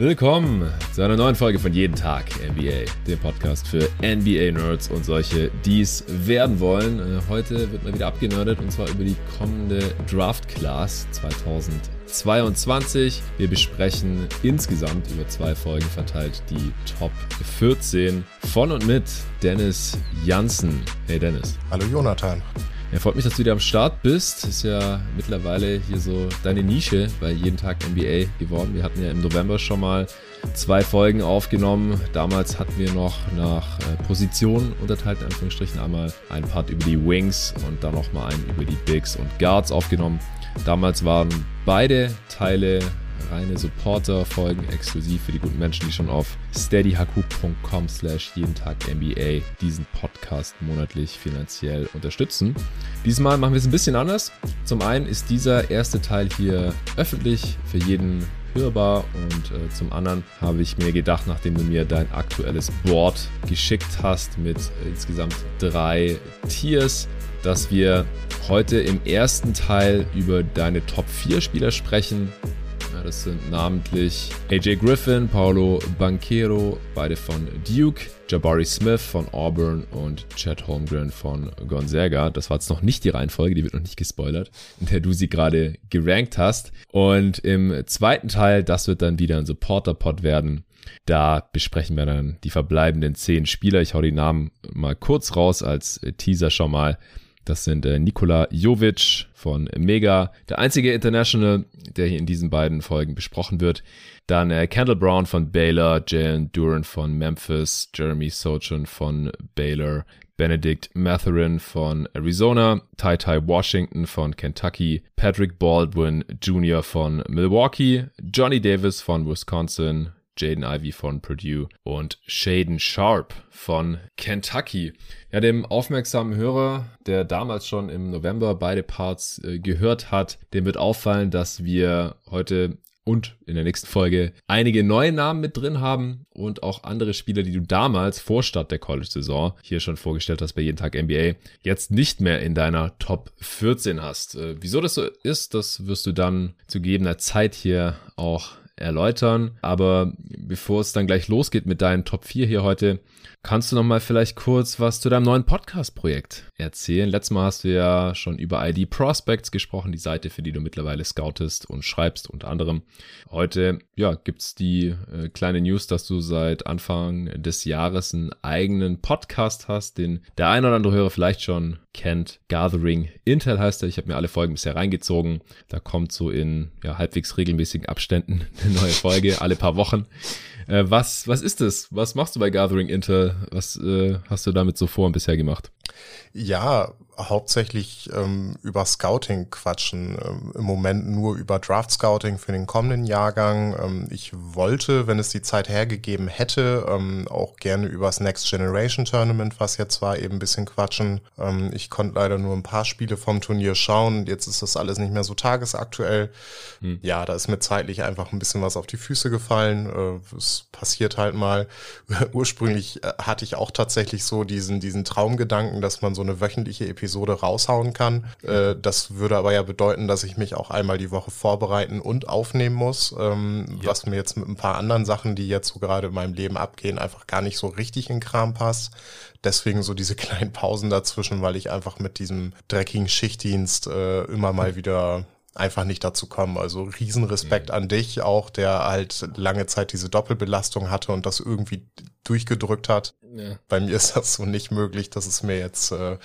Willkommen zu einer neuen Folge von Jeden Tag NBA, dem Podcast für NBA-Nerds und solche, die es werden wollen. Äh, heute wird mal wieder abgenördet und zwar über die kommende Draft Class 2022. Wir besprechen insgesamt über zwei Folgen verteilt die Top 14 von und mit Dennis Janssen. Hey Dennis. Hallo Jonathan. Ja, freut mich, dass du wieder am Start bist. Ist ja mittlerweile hier so deine Nische bei jeden Tag NBA geworden. Wir hatten ja im November schon mal zwei Folgen aufgenommen. Damals hatten wir noch nach äh, Positionen unterteilt, in Anführungsstrichen. Einmal ein Part über die Wings und dann nochmal einen über die Bigs und Guards aufgenommen. Damals waren beide Teile reine Supporter-Folgen exklusiv für die guten Menschen, die schon auf steadyhq.com slash jeden Tag NBA diesen Podcast monatlich finanziell unterstützen. Diesmal machen wir es ein bisschen anders. Zum einen ist dieser erste Teil hier öffentlich für jeden hörbar und äh, zum anderen habe ich mir gedacht, nachdem du mir dein aktuelles Board geschickt hast mit äh, insgesamt drei Tiers, dass wir heute im ersten Teil über deine Top 4 Spieler sprechen das sind namentlich AJ Griffin, Paulo Banquero, beide von Duke, Jabari Smith von Auburn und Chad Holmgren von Gonzaga. Das war jetzt noch nicht die Reihenfolge, die wird noch nicht gespoilert, in der du sie gerade gerankt hast. Und im zweiten Teil, das wird dann wieder ein Supporter-Pod werden. Da besprechen wir dann die verbleibenden zehn Spieler. Ich hau die Namen mal kurz raus als Teaser schon mal. Das sind äh, Nikola Jovic von Mega, der einzige International, der hier in diesen beiden Folgen besprochen wird. Dann äh, Kendall Brown von Baylor, Jalen Duran von Memphis, Jeremy Sochan von Baylor, Benedict Matherin von Arizona, Ty Ty Washington von Kentucky, Patrick Baldwin Jr. von Milwaukee, Johnny Davis von Wisconsin, Jaden Ivey von Purdue und Shaden Sharp von Kentucky. Ja, dem aufmerksamen Hörer, der damals schon im November beide Parts äh, gehört hat, dem wird auffallen, dass wir heute und in der nächsten Folge einige neue Namen mit drin haben und auch andere Spieler, die du damals vor Start der College-Saison hier schon vorgestellt hast bei jeden Tag NBA, jetzt nicht mehr in deiner Top 14 hast. Äh, wieso das so ist, das wirst du dann zu gegebener Zeit hier auch erläutern. Aber bevor es dann gleich losgeht mit deinen Top 4 hier heute, kannst du noch mal vielleicht kurz was zu deinem neuen Podcast-Projekt erzählen. Letztes Mal hast du ja schon über ID Prospects gesprochen, die Seite, für die du mittlerweile scoutest und schreibst unter anderem. Heute, ja, gibt's die äh, kleine News, dass du seit Anfang des Jahres einen eigenen Podcast hast, den der ein oder andere Hörer vielleicht schon kennt. Gathering Intel heißt er. Ich habe mir alle Folgen bisher reingezogen. Da kommt so in ja, halbwegs regelmäßigen Abständen eine neue Folge, alle paar Wochen. Äh, was, was ist es? Was machst du bei Gathering Intel? Was äh, hast du damit so vor und bisher gemacht? Ja, hauptsächlich ähm, über Scouting quatschen. Ähm, Im Moment nur über Draft Scouting für den kommenden Jahrgang. Ähm, ich wollte, wenn es die Zeit hergegeben hätte, ähm, auch gerne über das Next Generation Tournament, was jetzt war, eben ein bisschen quatschen. Ähm, ich konnte leider nur ein paar Spiele vom Turnier schauen. Jetzt ist das alles nicht mehr so tagesaktuell. Hm. Ja, da ist mir zeitlich einfach ein bisschen was auf die Füße gefallen. Äh, es passiert halt mal. Ursprünglich äh, hatte ich auch tatsächlich so diesen, diesen Traumgedanken, dass man so eine wöchentliche Episode raushauen kann. Äh, das würde aber ja bedeuten, dass ich mich auch einmal die Woche vorbereiten und aufnehmen muss, ähm, ja. was mir jetzt mit ein paar anderen Sachen, die jetzt so gerade in meinem Leben abgehen, einfach gar nicht so richtig in Kram passt. Deswegen so diese kleinen Pausen dazwischen, weil ich einfach mit diesem dreckigen Schichtdienst äh, immer mal wieder einfach nicht dazu kommen. Also Riesenrespekt mhm. an dich auch, der halt lange Zeit diese Doppelbelastung hatte und das irgendwie durchgedrückt hat. Ja. Bei mir ist das so nicht möglich. Das ist mir jetzt äh,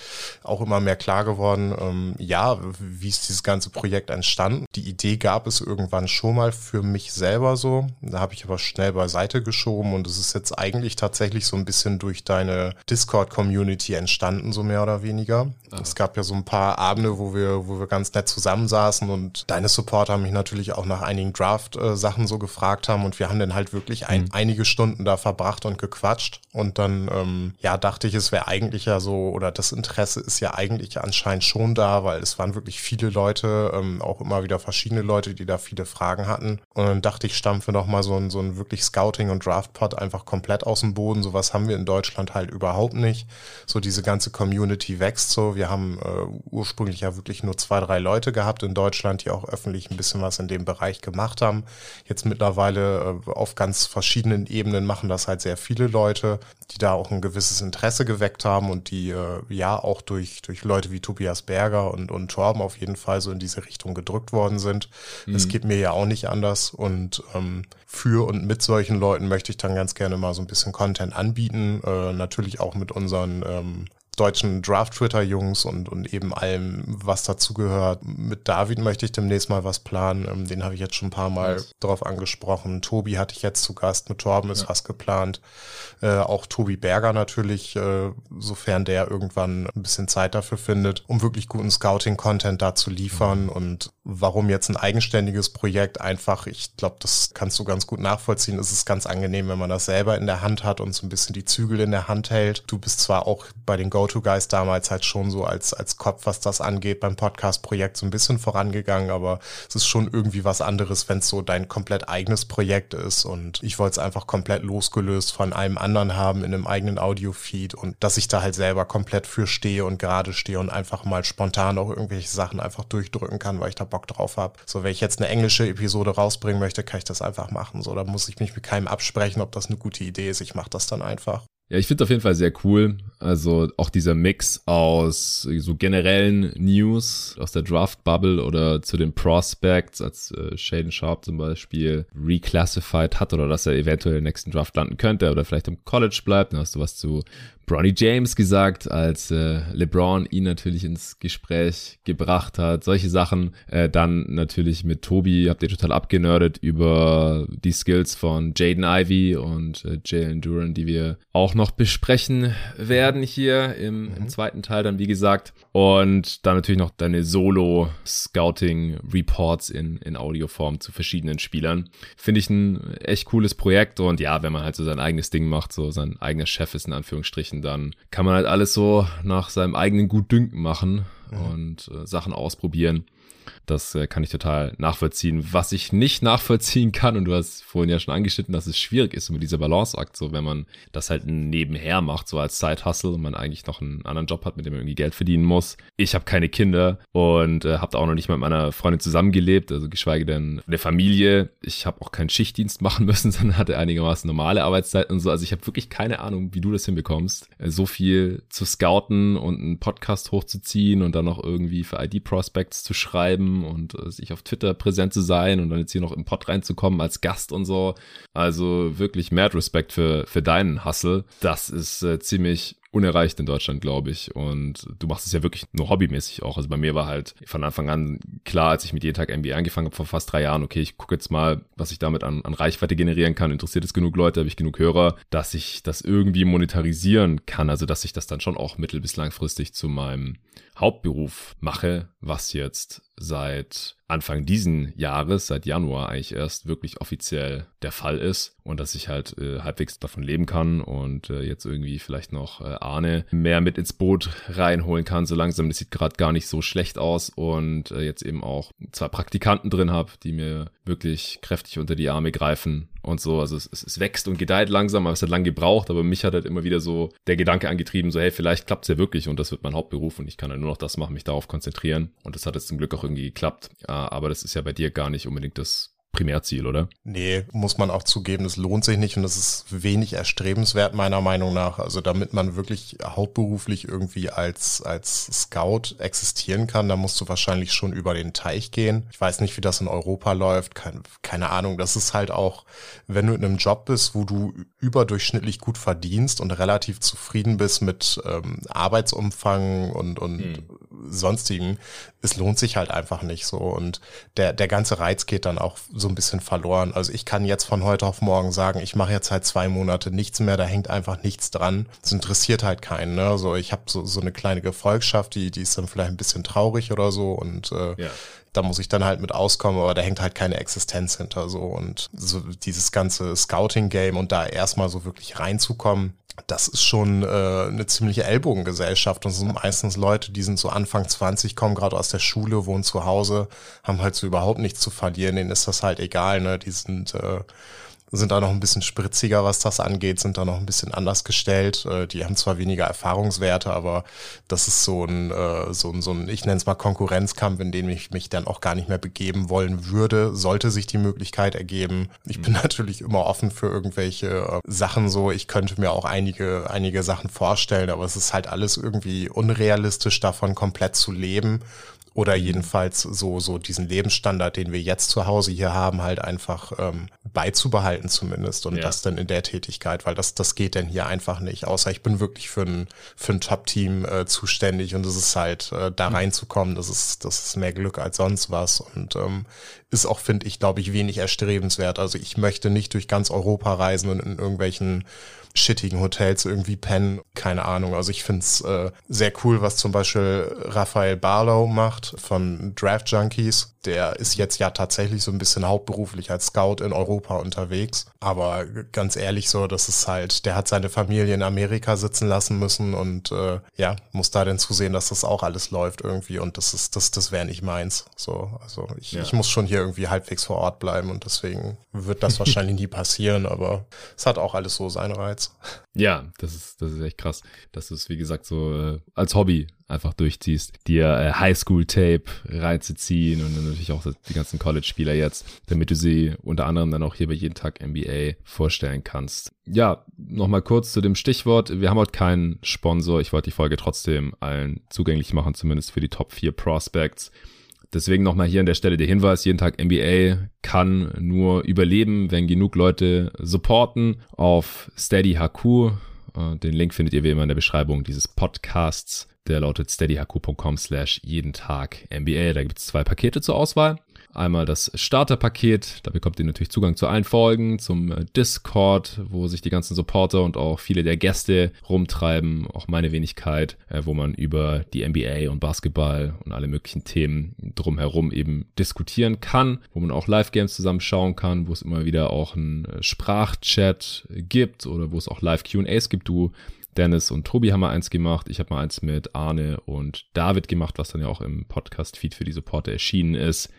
auch immer mehr klar geworden. Ähm, ja, wie ist dieses ganze Projekt entstanden? Die Idee gab es irgendwann schon mal für mich selber so. Da habe ich aber schnell beiseite geschoben und es ist jetzt eigentlich tatsächlich so ein bisschen durch deine Discord-Community entstanden, so mehr oder weniger. Ah. Es gab ja so ein paar Abende, wo wir, wo wir ganz nett zusammensaßen und deine Supporter mich natürlich auch nach einigen Draft-Sachen so gefragt haben und wir haben dann halt wirklich ein, mhm. einige Stunden da verbracht und gequatscht und dann ähm, ja dachte ich, es wäre eigentlich ja so oder das Interesse ist ja eigentlich anscheinend schon da, weil es waren wirklich viele Leute, ähm, auch immer wieder verschiedene Leute, die da viele Fragen hatten und dann dachte ich, stampfe noch mal so ein so ein wirklich Scouting und Draftpot einfach komplett aus dem Boden. Sowas haben wir in Deutschland halt überhaupt nicht. So diese ganze Community wächst so. Wir haben äh, ursprünglich ja wirklich nur zwei drei Leute gehabt in Deutschland, die auch öffentlich ein bisschen was in dem Bereich gemacht haben. Jetzt mittlerweile äh, auf ganz verschiedenen Ebenen machen das halt sehr viele Leute, die da auch ein gewisses Interesse geweckt haben und die äh, ja auch durch, durch Leute wie Tobias Berger und, und Torben auf jeden Fall so in diese Richtung gedrückt worden sind. Es mhm. geht mir ja auch nicht anders und ähm, für und mit solchen Leuten möchte ich dann ganz gerne mal so ein bisschen Content anbieten, äh, natürlich auch mit unseren ähm, deutschen Draft-Twitter-Jungs und, und eben allem, was dazugehört. Mit David möchte ich demnächst mal was planen. Ähm, den habe ich jetzt schon ein paar Mal yes. darauf angesprochen. Tobi hatte ich jetzt zu Gast. Mit Torben ist ja. was geplant. Äh, auch Tobi Berger natürlich, äh, sofern der irgendwann ein bisschen Zeit dafür findet, um wirklich guten Scouting-Content da zu liefern. Mhm. Und warum jetzt ein eigenständiges Projekt einfach, ich glaube, das kannst du ganz gut nachvollziehen. Es ist ganz angenehm, wenn man das selber in der Hand hat und so ein bisschen die Zügel in der Hand hält. Du bist zwar auch bei den Go Go-To-Guys damals halt schon so als, als Kopf, was das angeht, beim Podcast-Projekt so ein bisschen vorangegangen, aber es ist schon irgendwie was anderes, wenn es so dein komplett eigenes Projekt ist und ich wollte es einfach komplett losgelöst von einem anderen haben in einem eigenen Audio-Feed und dass ich da halt selber komplett für stehe und gerade stehe und einfach mal spontan auch irgendwelche Sachen einfach durchdrücken kann, weil ich da Bock drauf habe. So, wenn ich jetzt eine englische Episode rausbringen möchte, kann ich das einfach machen. So, da muss ich mich mit keinem absprechen, ob das eine gute Idee ist. Ich mache das dann einfach. Ja, ich finde auf jeden Fall sehr cool. Also auch dieser Mix aus so generellen News aus der Draft Bubble oder zu den Prospects, als äh, Shaden Sharp zum Beispiel reclassified hat oder dass er eventuell im nächsten Draft landen könnte oder vielleicht im College bleibt. Dann hast du was zu Bronny James gesagt, als äh, LeBron ihn natürlich ins Gespräch gebracht hat. Solche Sachen. Äh, dann natürlich mit Tobi habt ihr total abgenördet über die Skills von Jaden Ivy und äh, Jalen Duran, die wir auch noch besprechen werden hier im, mhm. im zweiten Teil dann, wie gesagt. Und dann natürlich noch deine Solo-Scouting-Reports in, in Audioform zu verschiedenen Spielern. Finde ich ein echt cooles Projekt und ja, wenn man halt so sein eigenes Ding macht, so sein eigener Chef ist in Anführungsstrichen, erreichen, dann kann man halt alles so nach seinem eigenen Gutdünken machen mhm. und äh, Sachen ausprobieren. Das äh, kann ich total nachvollziehen. Was ich nicht nachvollziehen kann, und du hast vorhin ja schon angeschnitten, dass es schwierig ist mit dieser Balanceakt, so wenn man das halt nebenher macht, so als Side-Hustle und man eigentlich noch einen anderen Job hat, mit dem man irgendwie Geld verdienen muss. Ich habe keine Kinder und äh, habe auch noch nicht mit meiner Freundin zusammengelebt, also geschweige denn der Familie. Ich habe auch keinen Schichtdienst machen müssen, sondern hatte einigermaßen normale Arbeitszeiten und so. Also ich habe wirklich keine Ahnung, wie du das hinbekommst, äh, so viel zu scouten und einen Podcast hochzuziehen und dann noch irgendwie für ID-Prospects zu schreiben und äh, sich auf Twitter präsent zu sein und dann jetzt hier noch im Pod reinzukommen als Gast und so. Also wirklich mad Respekt für, für deinen Hustle. Das ist äh, ziemlich unerreicht in Deutschland, glaube ich. Und du machst es ja wirklich nur hobbymäßig auch. Also bei mir war halt von Anfang an klar, als ich mit jeden Tag NBA angefangen habe vor fast drei Jahren, okay, ich gucke jetzt mal, was ich damit an, an Reichweite generieren kann. Interessiert es genug Leute, habe ich genug Hörer, dass ich das irgendwie monetarisieren kann. Also dass ich das dann schon auch mittel- bis langfristig zu meinem Hauptberuf mache, was jetzt seit Anfang diesen Jahres, seit Januar eigentlich erst wirklich offiziell der Fall ist und dass ich halt äh, halbwegs davon leben kann und äh, jetzt irgendwie vielleicht noch äh, Arne mehr mit ins Boot reinholen kann. So langsam, das sieht gerade gar nicht so schlecht aus und äh, jetzt eben auch zwei Praktikanten drin habe, die mir wirklich kräftig unter die Arme greifen und so. Also es, es wächst und gedeiht langsam, aber es hat lang gebraucht, aber mich hat halt immer wieder so der Gedanke angetrieben, so hey, vielleicht klappt's ja wirklich und das wird mein Hauptberuf und ich kann ja nur noch das machen, mich darauf konzentrieren und das hat jetzt zum Glück auch irgendwie geklappt. Aber das ist ja bei dir gar nicht unbedingt das Primärziel, oder? Nee, muss man auch zugeben, es lohnt sich nicht und es ist wenig erstrebenswert meiner Meinung nach. Also damit man wirklich hauptberuflich irgendwie als, als Scout existieren kann, da musst du wahrscheinlich schon über den Teich gehen. Ich weiß nicht, wie das in Europa läuft, keine, keine Ahnung. Das ist halt auch, wenn du in einem Job bist, wo du überdurchschnittlich gut verdienst und relativ zufrieden bist mit ähm, Arbeitsumfang und, und hm. sonstigen, es lohnt sich halt einfach nicht so. Und der, der ganze Reiz geht dann auch so ein bisschen verloren. Also ich kann jetzt von heute auf morgen sagen, ich mache jetzt halt zwei Monate nichts mehr, da hängt einfach nichts dran. Es interessiert halt keinen. Ne? So, ich habe so, so eine kleine Gefolgschaft, die, die ist dann vielleicht ein bisschen traurig oder so und äh, ja da muss ich dann halt mit auskommen, aber da hängt halt keine Existenz hinter so und so dieses ganze Scouting-Game und da erstmal so wirklich reinzukommen, das ist schon äh, eine ziemliche Ellbogengesellschaft und sind meistens Leute, die sind so Anfang 20, kommen gerade aus der Schule, wohnen zu Hause, haben halt so überhaupt nichts zu verlieren, denen ist das halt egal, ne? Die sind äh, sind da noch ein bisschen spritziger, was das angeht, sind da noch ein bisschen anders gestellt. Äh, die haben zwar weniger Erfahrungswerte, aber das ist so ein, äh, so ein, so ein ich nenne es mal Konkurrenzkampf, in dem ich mich dann auch gar nicht mehr begeben wollen würde, sollte sich die Möglichkeit ergeben. Ich bin mhm. natürlich immer offen für irgendwelche äh, Sachen so. Ich könnte mir auch einige, einige Sachen vorstellen, aber es ist halt alles irgendwie unrealistisch, davon komplett zu leben oder jedenfalls so, so diesen Lebensstandard, den wir jetzt zu Hause hier haben, halt einfach ähm, beizubehalten zumindest und ja. das dann in der Tätigkeit, weil das, das geht denn hier einfach nicht, außer ich bin wirklich für ein, für ein Top-Team äh, zuständig und es ist halt, äh, da mhm. reinzukommen, das ist, das ist mehr Glück als sonst was und ähm, ist auch, finde ich, glaube ich, wenig erstrebenswert. Also ich möchte nicht durch ganz Europa reisen und in irgendwelchen shittigen Hotels irgendwie pennen. Keine Ahnung. Also ich finde es äh, sehr cool, was zum Beispiel Raphael Barlow macht von Draft Junkies der ist jetzt ja tatsächlich so ein bisschen hauptberuflich als Scout in Europa unterwegs. Aber ganz ehrlich so, das ist halt, der hat seine Familie in Amerika sitzen lassen müssen und äh, ja, muss da denn zusehen, dass das auch alles läuft irgendwie und das ist, das, das wäre nicht meins. So, also ich, ja. ich muss schon hier irgendwie halbwegs vor Ort bleiben und deswegen wird das wahrscheinlich nie passieren, aber es hat auch alles so seinen Reiz. Ja, das ist, das ist echt krass. Das ist, wie gesagt, so äh, als Hobby einfach durchziehst, dir äh, Highschool-Tape reinzuziehen und dann natürlich auch die ganzen College-Spieler jetzt, damit du sie unter anderem dann auch hier bei jeden Tag NBA vorstellen kannst. Ja, nochmal kurz zu dem Stichwort. Wir haben heute keinen Sponsor. Ich wollte die Folge trotzdem allen zugänglich machen, zumindest für die Top 4 Prospects. Deswegen nochmal hier an der Stelle der Hinweis, jeden Tag NBA kann nur überleben, wenn genug Leute supporten auf Steady HQ. Äh, den Link findet ihr wie immer in der Beschreibung dieses Podcasts. Der lautet steadyhq.com slash jeden Tag NBA. Da gibt es zwei Pakete zur Auswahl. Einmal das Starterpaket, da bekommt ihr natürlich Zugang zu allen Folgen, zum äh, Discord, wo sich die ganzen Supporter und auch viele der Gäste rumtreiben, auch meine Wenigkeit, äh, wo man über die NBA und Basketball und alle möglichen Themen drumherum eben diskutieren kann, wo man auch Live-Games zusammenschauen kann, wo es immer wieder auch einen äh, Sprachchat gibt oder wo es auch Live-QAs gibt. Du Dennis und Tobi haben mal eins gemacht. Ich habe mal eins mit Arne und David gemacht, was dann ja auch im Podcast-Feed für die Supporter erschienen ist.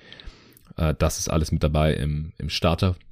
Äh, das ist alles mit dabei im, im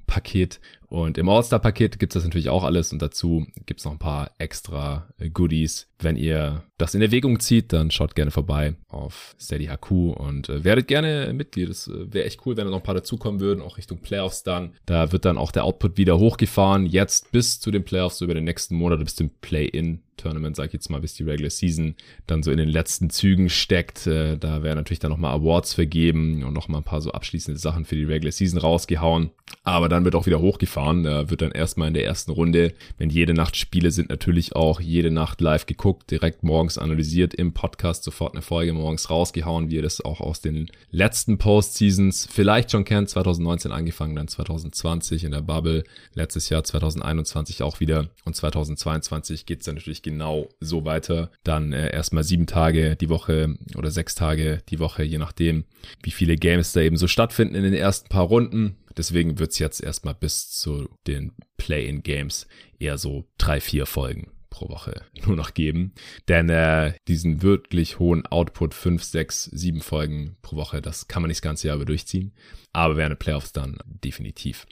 Starter-Paket. Und im All-Star-Paket gibt es das natürlich auch alles und dazu gibt es noch ein paar extra Goodies. Wenn ihr das in Erwägung zieht, dann schaut gerne vorbei auf Steady HQ und äh, werdet gerne Mitglied. Das äh, wäre echt cool, wenn da noch ein paar dazukommen würden, auch Richtung Playoffs dann. Da wird dann auch der Output wieder hochgefahren, jetzt bis zu den Playoffs, so über den nächsten Monat bis zum Play-In Tournament, sag ich jetzt mal, bis die Regular Season dann so in den letzten Zügen steckt. Äh, da werden natürlich dann nochmal Awards vergeben und nochmal ein paar so abschließende Sachen für die Regular Season rausgehauen. Aber dann wird auch wieder hochgefahren. Da wird dann erstmal in der ersten Runde, wenn jede Nacht Spiele sind, natürlich auch jede Nacht live geguckt, direkt morgens analysiert im Podcast, sofort eine Folge morgens rausgehauen, wie ihr das auch aus den letzten Postseasons vielleicht schon kennt. 2019 angefangen, dann 2020 in der Bubble, letztes Jahr 2021 auch wieder und 2022 geht's dann natürlich genau so weiter. Dann äh, erstmal sieben Tage die Woche oder sechs Tage die Woche, je nachdem, wie viele Games da eben so stattfinden in den ersten paar Runden. Deswegen wird's jetzt erstmal bis zu den Play-in-Games eher so drei, vier Folgen pro Woche nur noch geben. Denn äh, diesen wirklich hohen Output, fünf, sechs, sieben Folgen pro Woche, das kann man nicht das ganze Jahr über durchziehen. Aber während der Playoffs dann definitiv.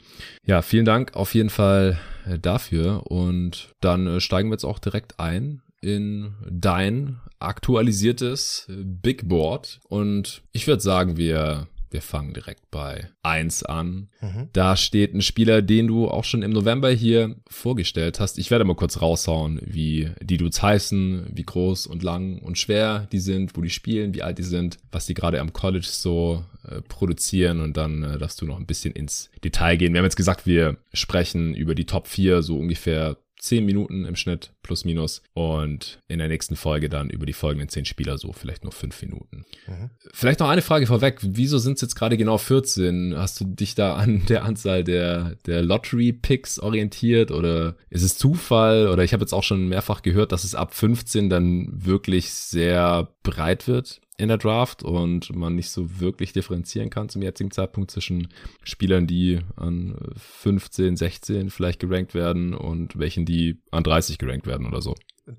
Ja, vielen Dank auf jeden Fall äh, dafür. Und dann äh, steigen wir jetzt auch direkt ein in dein aktualisiertes äh, Big Board. Und ich würde sagen, wir wir fangen direkt bei 1 an. Mhm. Da steht ein Spieler, den du auch schon im November hier vorgestellt hast. Ich werde mal kurz raushauen, wie die Dudes heißen, wie groß und lang und schwer die sind, wo die spielen, wie alt die sind, was die gerade am College so äh, produzieren und dann äh, darfst du noch ein bisschen ins Detail gehen. Wir haben jetzt gesagt, wir sprechen über die Top 4, so ungefähr 10 Minuten im Schnitt, plus minus. Und in der nächsten Folge dann über die folgenden 10 Spieler so vielleicht nur 5 Minuten. Mhm. Vielleicht noch eine Frage vorweg. Wieso sind es jetzt gerade genau 14? Hast du dich da an der Anzahl der, der Lottery-Picks orientiert oder ist es Zufall? Oder ich habe jetzt auch schon mehrfach gehört, dass es ab 15 dann wirklich sehr breit wird in der Draft und man nicht so wirklich differenzieren kann zum jetzigen Zeitpunkt zwischen Spielern, die an 15, 16 vielleicht gerankt werden und welchen, die an 30 gerankt werden oder so.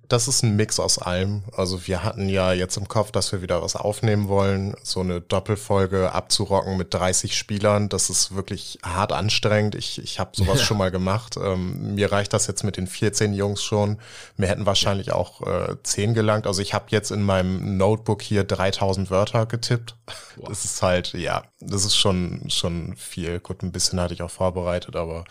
Das ist ein Mix aus allem. Also wir hatten ja jetzt im Kopf, dass wir wieder was aufnehmen wollen, so eine Doppelfolge abzurocken mit 30 Spielern. Das ist wirklich hart anstrengend. Ich, ich habe sowas ja. schon mal gemacht. Ähm, mir reicht das jetzt mit den 14 Jungs schon. Mir hätten wahrscheinlich auch äh, 10 gelangt. Also ich habe jetzt in meinem Notebook hier 3000 Wörter getippt. Wow. Das ist halt, ja, das ist schon, schon viel. Gut, ein bisschen hatte ich auch vorbereitet, aber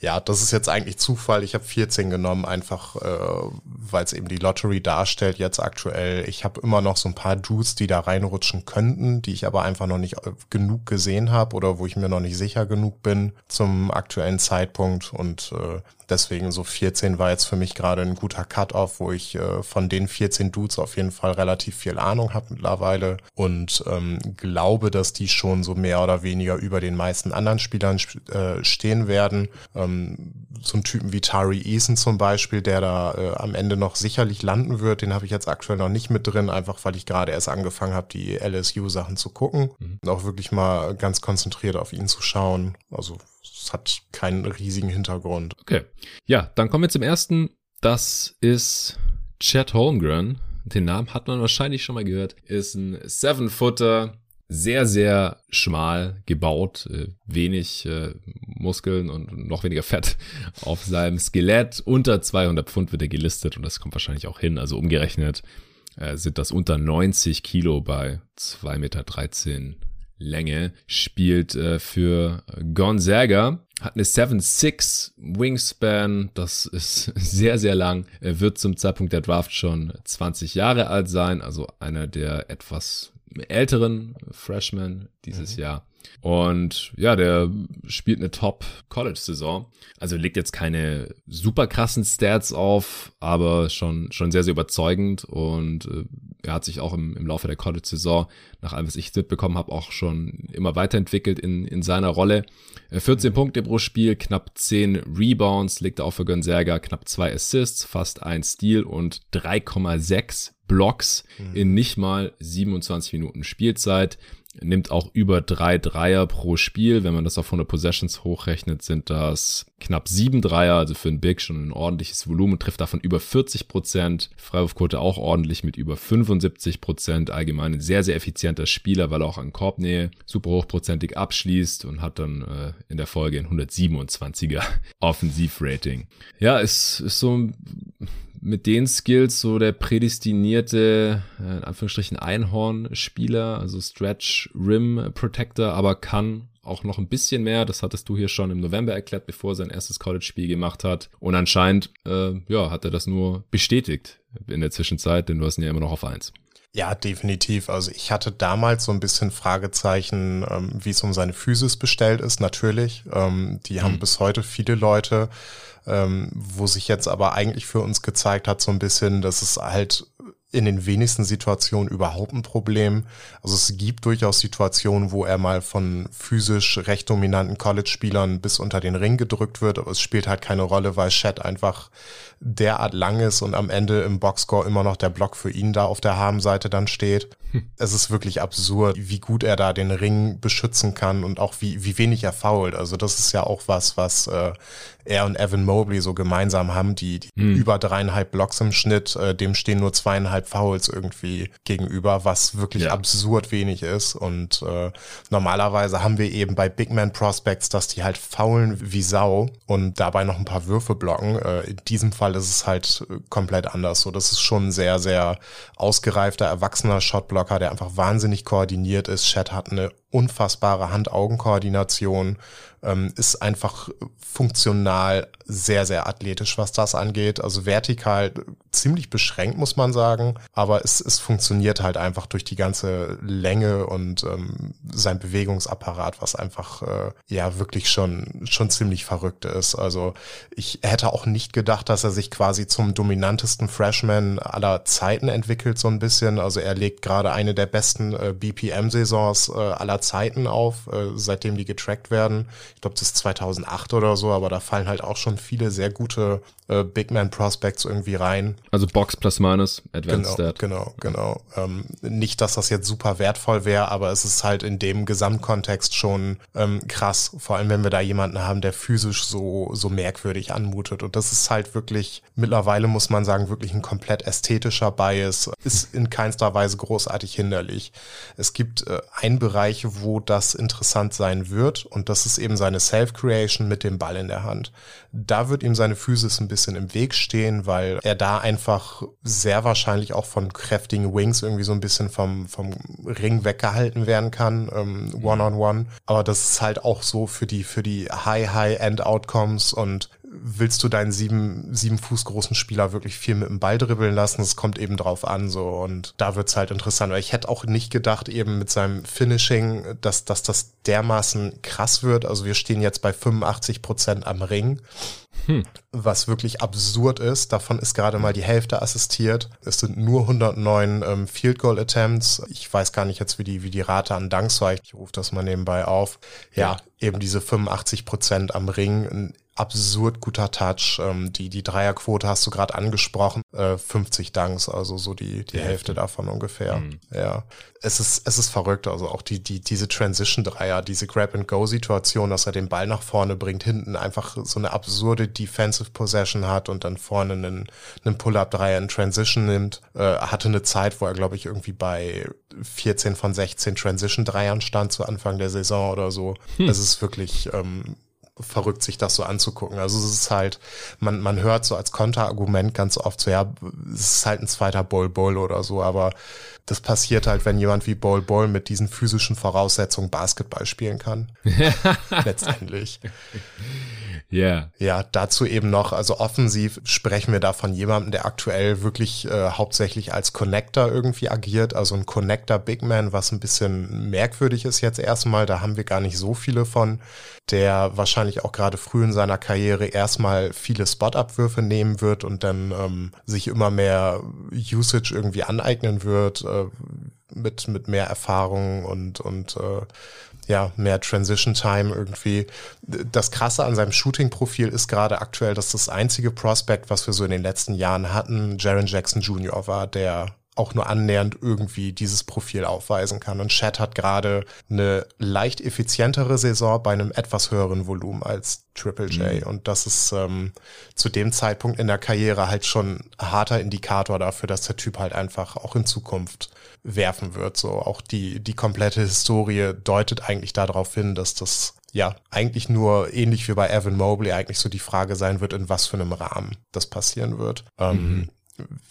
ja, das ist jetzt eigentlich Zufall. Ich habe 14 genommen, einfach äh, weil es eben die Lottery darstellt jetzt aktuell. Ich habe immer noch so ein paar Dudes, die da reinrutschen könnten, die ich aber einfach noch nicht äh, genug gesehen habe oder wo ich mir noch nicht sicher genug bin zum aktuellen Zeitpunkt. Und äh, Deswegen so 14 war jetzt für mich gerade ein guter Cut-off, wo ich äh, von den 14 Dudes auf jeden Fall relativ viel Ahnung habe mittlerweile und ähm, glaube, dass die schon so mehr oder weniger über den meisten anderen Spielern äh, stehen werden. Ähm, so ein Typen wie Tari Eason zum Beispiel, der da äh, am Ende noch sicherlich landen wird, den habe ich jetzt aktuell noch nicht mit drin, einfach weil ich gerade erst angefangen habe, die LSU-Sachen zu gucken mhm. und auch wirklich mal ganz konzentriert auf ihn zu schauen. Also hat keinen riesigen Hintergrund. Okay. Ja, dann kommen wir zum ersten. Das ist Chad Holmgren. Den Namen hat man wahrscheinlich schon mal gehört. Ist ein Seven-Footer, sehr, sehr schmal gebaut, äh, wenig äh, Muskeln und noch weniger Fett auf seinem Skelett. Unter 200 Pfund wird er gelistet und das kommt wahrscheinlich auch hin. Also umgerechnet äh, sind das unter 90 Kilo bei 2,13 Meter Länge, spielt äh, für Gonzaga, hat eine 7-6 Wingspan, das ist sehr, sehr lang, er wird zum Zeitpunkt der Draft schon 20 Jahre alt sein, also einer der etwas älteren Freshmen dieses mhm. Jahr. Und ja, der spielt eine Top-College-Saison. Also legt jetzt keine super krassen Stats auf, aber schon, schon sehr, sehr überzeugend. Und äh, er hat sich auch im, im Laufe der College-Saison, nach allem, was ich mitbekommen habe, auch schon immer weiterentwickelt in, in seiner Rolle. 14 äh, Punkte pro Spiel, knapp 10 Rebounds, legt er auch für Gonzaga, knapp 2 Assists, fast ein Steal und 3,6 Blocks mhm. in nicht mal 27 Minuten Spielzeit nimmt auch über drei Dreier pro Spiel. Wenn man das auf 100 Possessions hochrechnet, sind das knapp sieben Dreier, also für einen Big schon ein ordentliches Volumen, trifft davon über 40 Prozent. Freiwurfquote auch ordentlich mit über 75 Prozent. Allgemein ein sehr, sehr effizienter Spieler, weil er auch an Korbnähe super hochprozentig abschließt und hat dann äh, in der Folge ein 127er Offensivrating. Ja, es ist so mit den Skills so der prädestinierte, äh, in Anführungsstrichen Einhorn-Spieler, also Stretch Rim Protector, aber kann auch noch ein bisschen mehr. Das hattest du hier schon im November erklärt, bevor er sein erstes College-Spiel gemacht hat. Und anscheinend, äh, ja, hat er das nur bestätigt in der Zwischenzeit, denn du hast ihn ja immer noch auf eins. Ja, definitiv. Also ich hatte damals so ein bisschen Fragezeichen, ähm, wie es um seine Physis bestellt ist, natürlich. Ähm, die haben mhm. bis heute viele Leute ähm, wo sich jetzt aber eigentlich für uns gezeigt hat, so ein bisschen, dass es halt in den wenigsten Situationen überhaupt ein Problem. Also es gibt durchaus Situationen, wo er mal von physisch recht dominanten College-Spielern bis unter den Ring gedrückt wird, aber es spielt halt keine Rolle, weil Chat einfach derart lang ist und am Ende im Boxscore immer noch der Block für ihn da auf der Habenseite dann steht. Hm. Es ist wirklich absurd, wie gut er da den Ring beschützen kann und auch wie, wie wenig er fault. Also das ist ja auch was, was äh, er und Evan Mobley so gemeinsam haben, die, die hm. über dreieinhalb Blocks im Schnitt, äh, dem stehen nur zweieinhalb Fouls irgendwie gegenüber, was wirklich ja. absurd wenig ist. Und äh, normalerweise haben wir eben bei Big Man Prospects, dass die halt faulen wie Sau und dabei noch ein paar Würfe blocken. Äh, in diesem Fall ist es halt äh, komplett anders. So, das ist schon ein sehr, sehr ausgereifter, erwachsener Shotblocker, der einfach wahnsinnig koordiniert ist. Chat hat eine unfassbare Hand-Augen-Koordination ähm, ist einfach funktional sehr, sehr athletisch, was das angeht. Also vertikal ziemlich beschränkt, muss man sagen. Aber es, es funktioniert halt einfach durch die ganze Länge und ähm, sein Bewegungsapparat, was einfach äh, ja wirklich schon, schon ziemlich verrückt ist. Also ich hätte auch nicht gedacht, dass er sich quasi zum dominantesten Freshman aller Zeiten entwickelt, so ein bisschen. Also er legt gerade eine der besten äh, BPM-Saisons äh, aller Zeiten auf, äh, seitdem die getrackt werden. Ich glaube, das ist 2008 oder so, aber da fallen halt auch schon viele sehr gute äh, Big Man Prospects irgendwie rein. Also Box plus minus, Advanced genau, Stat. Genau, genau. Ähm, nicht, dass das jetzt super wertvoll wäre, aber es ist halt in dem Gesamtkontext schon ähm, krass. Vor allem, wenn wir da jemanden haben, der physisch so, so merkwürdig anmutet. Und das ist halt wirklich, mittlerweile muss man sagen, wirklich ein komplett ästhetischer Bias. Ist in keinster Weise großartig hinderlich. Es gibt äh, einen Bereich, wo das interessant sein wird. Und das ist eben seine Self-Creation mit dem Ball in der Hand. Da wird ihm seine Physis ein bisschen im Weg stehen, weil er da einfach sehr wahrscheinlich auch von kräftigen Wings irgendwie so ein bisschen vom, vom Ring weggehalten werden kann, ähm, one-on-one. -on -one. Aber das ist halt auch so für die, für die High-High-End-Outcomes und willst du deinen sieben, sieben Fuß großen Spieler wirklich viel mit dem Ball dribbeln lassen? Es kommt eben drauf an, so. Und da wird's halt interessant. Weil ich hätte auch nicht gedacht, eben mit seinem Finishing, dass, dass das dermaßen krass wird. Also wir stehen jetzt bei 85 Prozent am Ring. Hm. Was wirklich absurd ist. Davon ist gerade mal die Hälfte assistiert. Es sind nur 109 ähm, Field Goal Attempts. Ich weiß gar nicht jetzt, wie die, wie die Rate an Dunks war. Ich rufe das mal nebenbei auf. Ja, ja. eben diese 85 Prozent am Ring absurd guter Touch. Ähm, die, die Dreierquote hast du gerade angesprochen. Äh, 50 Dunks, also so die, die, die Hälfte davon ungefähr. Mhm. Ja. Es ist, es ist verrückt. Also auch die, die, diese Transition-Dreier, diese Grab-and-Go-Situation, dass er den Ball nach vorne bringt, hinten einfach so eine absurde Defensive Possession hat und dann vorne einen, einen Pull-Up-Dreier in Transition nimmt. Äh, hatte eine Zeit, wo er, glaube ich, irgendwie bei 14 von 16 Transition-Dreiern stand zu Anfang der Saison oder so. Hm. Es ist wirklich ähm, verrückt, sich das so anzugucken. Also es ist halt, man, man hört so als Konterargument ganz oft so, ja, es ist halt ein zweiter Ball Ball oder so, aber das passiert halt, wenn jemand wie Ball Ball mit diesen physischen Voraussetzungen Basketball spielen kann. Letztendlich. Ja. Yeah. Ja, dazu eben noch, also offensiv sprechen wir da von jemandem, der aktuell wirklich äh, hauptsächlich als Connector irgendwie agiert, also ein Connector Big Man, was ein bisschen merkwürdig ist jetzt erstmal, da haben wir gar nicht so viele von, der wahrscheinlich auch gerade früh in seiner Karriere erstmal viele Spot-Abwürfe nehmen wird und dann ähm, sich immer mehr Usage irgendwie aneignen wird, äh, mit, mit mehr Erfahrung und, und äh, ja, mehr Transition Time irgendwie. Das Krasse an seinem Shooting-Profil ist gerade aktuell, dass das einzige Prospect, was wir so in den letzten Jahren hatten, Jaron Jackson Jr. war, der auch nur annähernd irgendwie dieses Profil aufweisen kann. Und Chat hat gerade eine leicht effizientere Saison bei einem etwas höheren Volumen als Triple J. Mhm. Und das ist ähm, zu dem Zeitpunkt in der Karriere halt schon harter Indikator dafür, dass der Typ halt einfach auch in Zukunft werfen wird. So auch die, die komplette Historie deutet eigentlich darauf hin, dass das ja, eigentlich nur ähnlich wie bei Evan Mobley eigentlich so die Frage sein wird, in was für einem Rahmen das passieren wird. Ähm, mhm.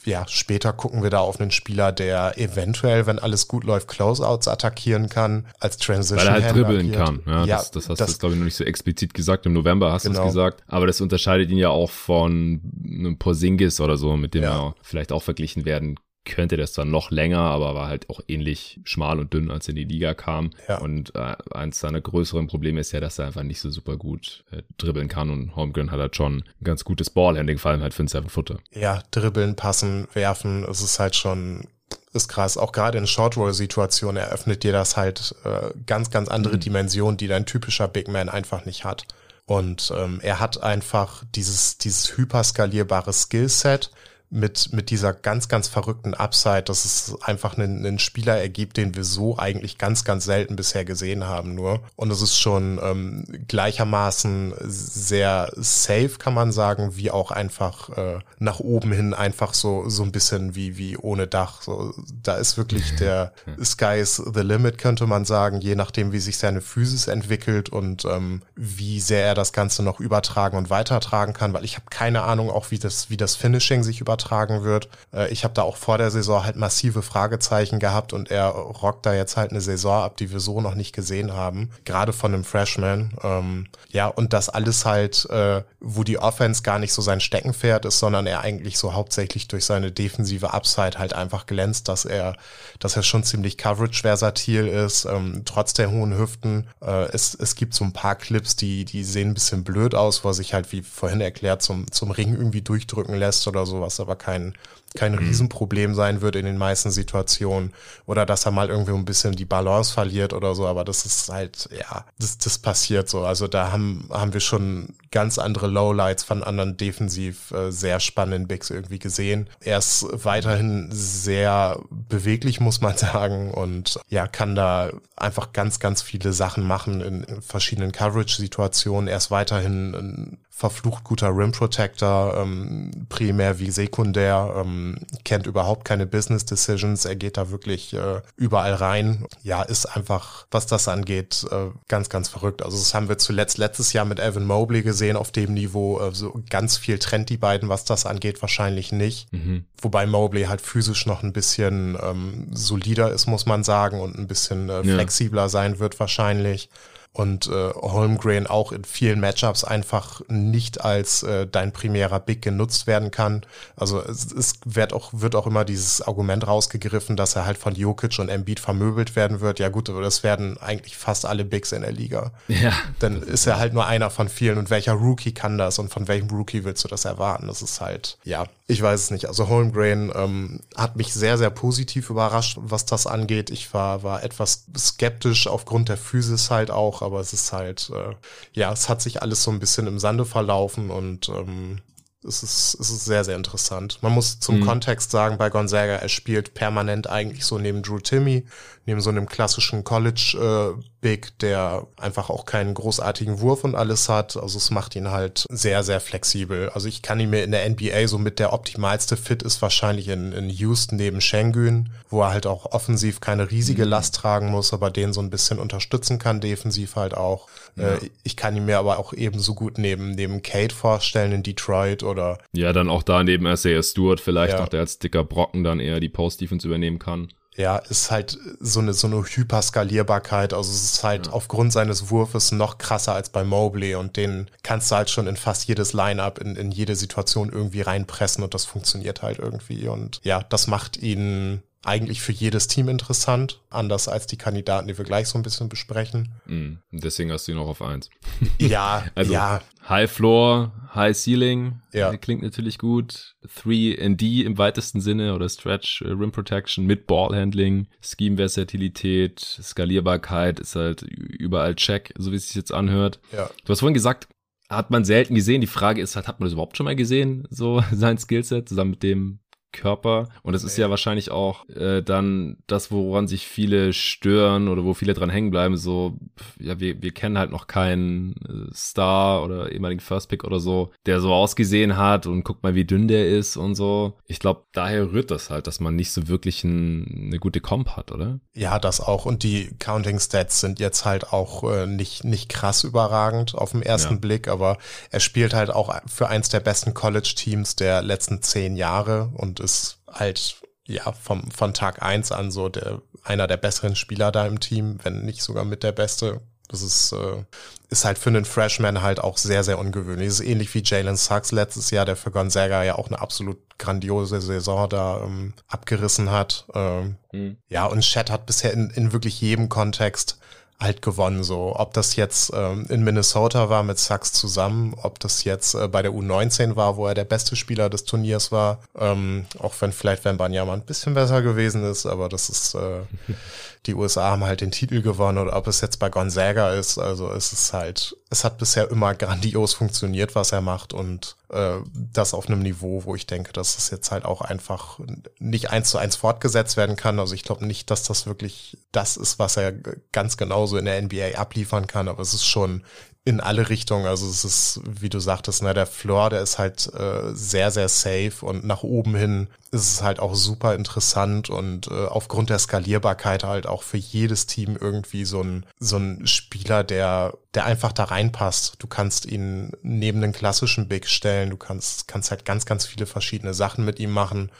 Ja, später gucken wir da auf einen Spieler, der eventuell, wenn alles gut läuft, Closeouts attackieren kann, als Transition. Weil er halt dribbeln kann. Ja, ja, das, das hast du, glaube ich, noch nicht so explizit gesagt. Im November hast genau. du es gesagt. Aber das unterscheidet ihn ja auch von einem Porzingis oder so, mit dem ja. er vielleicht auch verglichen werden könnte das dann noch länger, aber war halt auch ähnlich schmal und dünn, als er in die Liga kam. Ja. Und äh, eins seiner größeren Probleme ist ja, dass er einfach nicht so super gut äh, dribbeln kann und Holmgren hat halt schon ein ganz gutes Ballhandling, vor allem halt für einen Seven-Footer. Ja, dribbeln, passen, werfen, es ist halt schon ist krass. Auch gerade in Short-Roll-Situationen eröffnet dir das halt äh, ganz, ganz andere mhm. Dimensionen, die dein typischer Big Man einfach nicht hat. Und ähm, er hat einfach dieses, dieses hyperskalierbare Skillset, mit, mit dieser ganz, ganz verrückten Upside, dass es einfach einen, einen Spieler ergibt, den wir so eigentlich ganz, ganz selten bisher gesehen haben nur. Und es ist schon ähm, gleichermaßen sehr safe, kann man sagen, wie auch einfach äh, nach oben hin einfach so, so ein bisschen wie, wie ohne Dach. So, da ist wirklich der Sky is the limit, könnte man sagen, je nachdem, wie sich seine Physis entwickelt und ähm, wie sehr er das Ganze noch übertragen und weitertragen kann, weil ich habe keine Ahnung auch, wie das, wie das Finishing sich übertragen übertragen wird. Äh, ich habe da auch vor der Saison halt massive Fragezeichen gehabt und er rockt da jetzt halt eine Saison ab, die wir so noch nicht gesehen haben. Gerade von einem Freshman. Ähm, ja, und das alles halt, äh, wo die Offense gar nicht so sein Steckenpferd ist, sondern er eigentlich so hauptsächlich durch seine defensive Upside halt einfach glänzt, dass er, dass er schon ziemlich coverage-versatil ist, ähm, trotz der hohen Hüften. Äh, es, es gibt so ein paar Clips, die, die sehen ein bisschen blöd aus, wo er sich halt, wie vorhin erklärt, zum, zum Ring irgendwie durchdrücken lässt oder sowas, aber aber kein kein. Riesenproblem sein wird in den meisten Situationen oder dass er mal irgendwie ein bisschen die Balance verliert oder so, aber das ist halt, ja, das, das passiert so. Also da haben, haben wir schon ganz andere Lowlights von anderen defensiv äh, sehr spannenden Bigs irgendwie gesehen. Er ist weiterhin sehr beweglich, muss man sagen, und ja, kann da einfach ganz, ganz viele Sachen machen in verschiedenen Coverage-Situationen. Er ist weiterhin ein verflucht guter Rim Protector, ähm, primär wie sekundär, ähm, kennt überhaupt keine Business Decisions, er geht da wirklich äh, überall rein. Ja, ist einfach, was das angeht, äh, ganz, ganz verrückt. Also das haben wir zuletzt letztes Jahr mit Evan Mobley gesehen auf dem Niveau. Äh, so ganz viel trennt die beiden, was das angeht, wahrscheinlich nicht. Mhm. Wobei Mobley halt physisch noch ein bisschen ähm, solider ist, muss man sagen, und ein bisschen äh, flexibler ja. sein wird wahrscheinlich und äh, Holmgren auch in vielen Matchups einfach nicht als äh, dein primärer Big genutzt werden kann. Also es, es wird auch wird auch immer dieses Argument rausgegriffen, dass er halt von Jokic und Embiid vermöbelt werden wird. Ja gut, aber das werden eigentlich fast alle Bigs in der Liga. Ja. Dann ist er halt nur einer von vielen und welcher Rookie kann das und von welchem Rookie willst du das erwarten? Das ist halt, ja, ich weiß es nicht. Also Holmgren ähm, hat mich sehr, sehr positiv überrascht, was das angeht. Ich war, war etwas skeptisch aufgrund der Physis halt auch, aber es ist halt, äh, ja, es hat sich alles so ein bisschen im Sande verlaufen und ähm, es ist, es ist sehr, sehr interessant. Man muss zum mhm. Kontext sagen, bei Gonzaga, er spielt permanent eigentlich so neben Drew Timmy, neben so einem klassischen College äh, Big, der einfach auch keinen großartigen Wurf und alles hat. Also es macht ihn halt sehr, sehr flexibel. Also ich kann ihn mir in der NBA so mit der optimalste Fit ist wahrscheinlich in, in Houston neben Schengen, wo er halt auch offensiv keine riesige mhm. Last tragen muss, aber den so ein bisschen unterstützen kann, defensiv halt auch. Ja. Äh, ich kann ihn mir aber auch ebenso gut neben, neben Kate vorstellen in Detroit oder. Ja, dann auch da neben Isaiah Stewart vielleicht ja. noch, der als dicker Brocken dann eher die Post-Defense übernehmen kann. Ja, ist halt so eine, so eine Hyperskalierbarkeit. Also es ist halt ja. aufgrund seines Wurfes noch krasser als bei Mobley und den kannst du halt schon in fast jedes Line-Up, in, in jede Situation irgendwie reinpressen und das funktioniert halt irgendwie. Und ja, das macht ihn eigentlich für jedes Team interessant, anders als die Kandidaten, die wir gleich so ein bisschen besprechen. Mm, deswegen hast du ihn auch auf eins. Ja, also ja. High Floor, High Ceiling, ja. klingt natürlich gut. 3 D im weitesten Sinne oder Stretch äh, Rim Protection mit Ballhandling, Scheme Versatilität, Skalierbarkeit ist halt überall Check, so wie es sich jetzt anhört. Ja. Du hast vorhin gesagt, hat man selten gesehen. Die Frage ist halt, hat man das überhaupt schon mal gesehen, so sein Skillset zusammen mit dem Körper. Und das ist ja wahrscheinlich auch äh, dann das, woran sich viele stören oder wo viele dran hängen bleiben. So, ja, wir, wir kennen halt noch keinen äh, Star oder ehemaligen First Pick oder so, der so ausgesehen hat und guckt mal, wie dünn der ist und so. Ich glaube, daher rührt das halt, dass man nicht so wirklich ein, eine gute Comp hat, oder? Ja, das auch. Und die Counting Stats sind jetzt halt auch äh, nicht, nicht krass überragend auf den ersten ja. Blick, aber er spielt halt auch für eins der besten College-Teams der letzten zehn Jahre und ist halt ja vom, von Tag eins an so der, einer der besseren Spieler da im Team, wenn nicht sogar mit der beste. Das ist, äh, ist halt für einen Freshman halt auch sehr, sehr ungewöhnlich. Das ist ähnlich wie Jalen Sachs letztes Jahr, der für Gonzaga ja auch eine absolut grandiose Saison da ähm, abgerissen hat. Ähm, mhm. Ja, und Chat hat bisher in, in wirklich jedem Kontext halt gewonnen. So, ob das jetzt ähm, in Minnesota war mit Sachs zusammen, ob das jetzt äh, bei der U19 war, wo er der beste Spieler des Turniers war, ähm, auch wenn vielleicht Wembanyama ein bisschen besser gewesen ist, aber das ist äh, die USA haben halt den Titel gewonnen oder ob es jetzt bei Gonzaga ist. Also es ist halt, es hat bisher immer grandios funktioniert, was er macht und äh, das auf einem Niveau, wo ich denke, dass es jetzt halt auch einfach nicht eins zu eins fortgesetzt werden kann. Also ich glaube nicht, dass das wirklich das ist, was er ganz genauso in der NBA abliefern kann, aber es ist schon in alle Richtungen. Also es ist, wie du sagtest, ne, der Floor, der ist halt äh, sehr, sehr safe und nach oben hin ist es halt auch super interessant und äh, aufgrund der Skalierbarkeit halt auch für jedes Team irgendwie so ein, so ein Spieler, der, der einfach da reinpasst. Du kannst ihn neben den klassischen Big stellen, du kannst, kannst halt ganz, ganz viele verschiedene Sachen mit ihm machen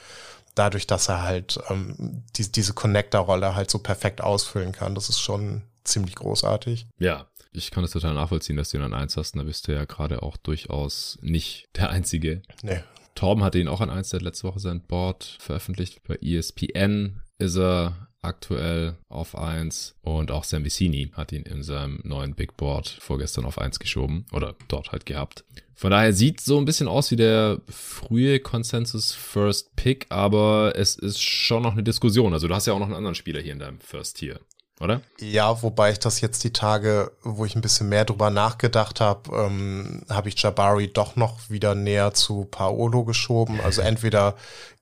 dadurch, dass er halt ähm, die, diese Connector-Rolle halt so perfekt ausfüllen kann. Das ist schon ziemlich großartig. Ja, ich kann es total nachvollziehen, dass du ihn an eins hast. Da bist du ja gerade auch durchaus nicht der Einzige. Nee. Torben hatte ihn auch an eins, der hat letzte Woche sein Board veröffentlicht. Bei ESPN ist er aktuell auf 1 und auch Sam Vicini hat ihn in seinem neuen Big Board vorgestern auf 1 geschoben oder dort halt gehabt. Von daher sieht so ein bisschen aus wie der frühe Consensus First Pick, aber es ist schon noch eine Diskussion. Also du hast ja auch noch einen anderen Spieler hier in deinem First Tier oder? Ja, wobei ich das jetzt die Tage, wo ich ein bisschen mehr drüber nachgedacht habe, ähm, habe ich Jabari doch noch wieder näher zu Paolo geschoben. Also entweder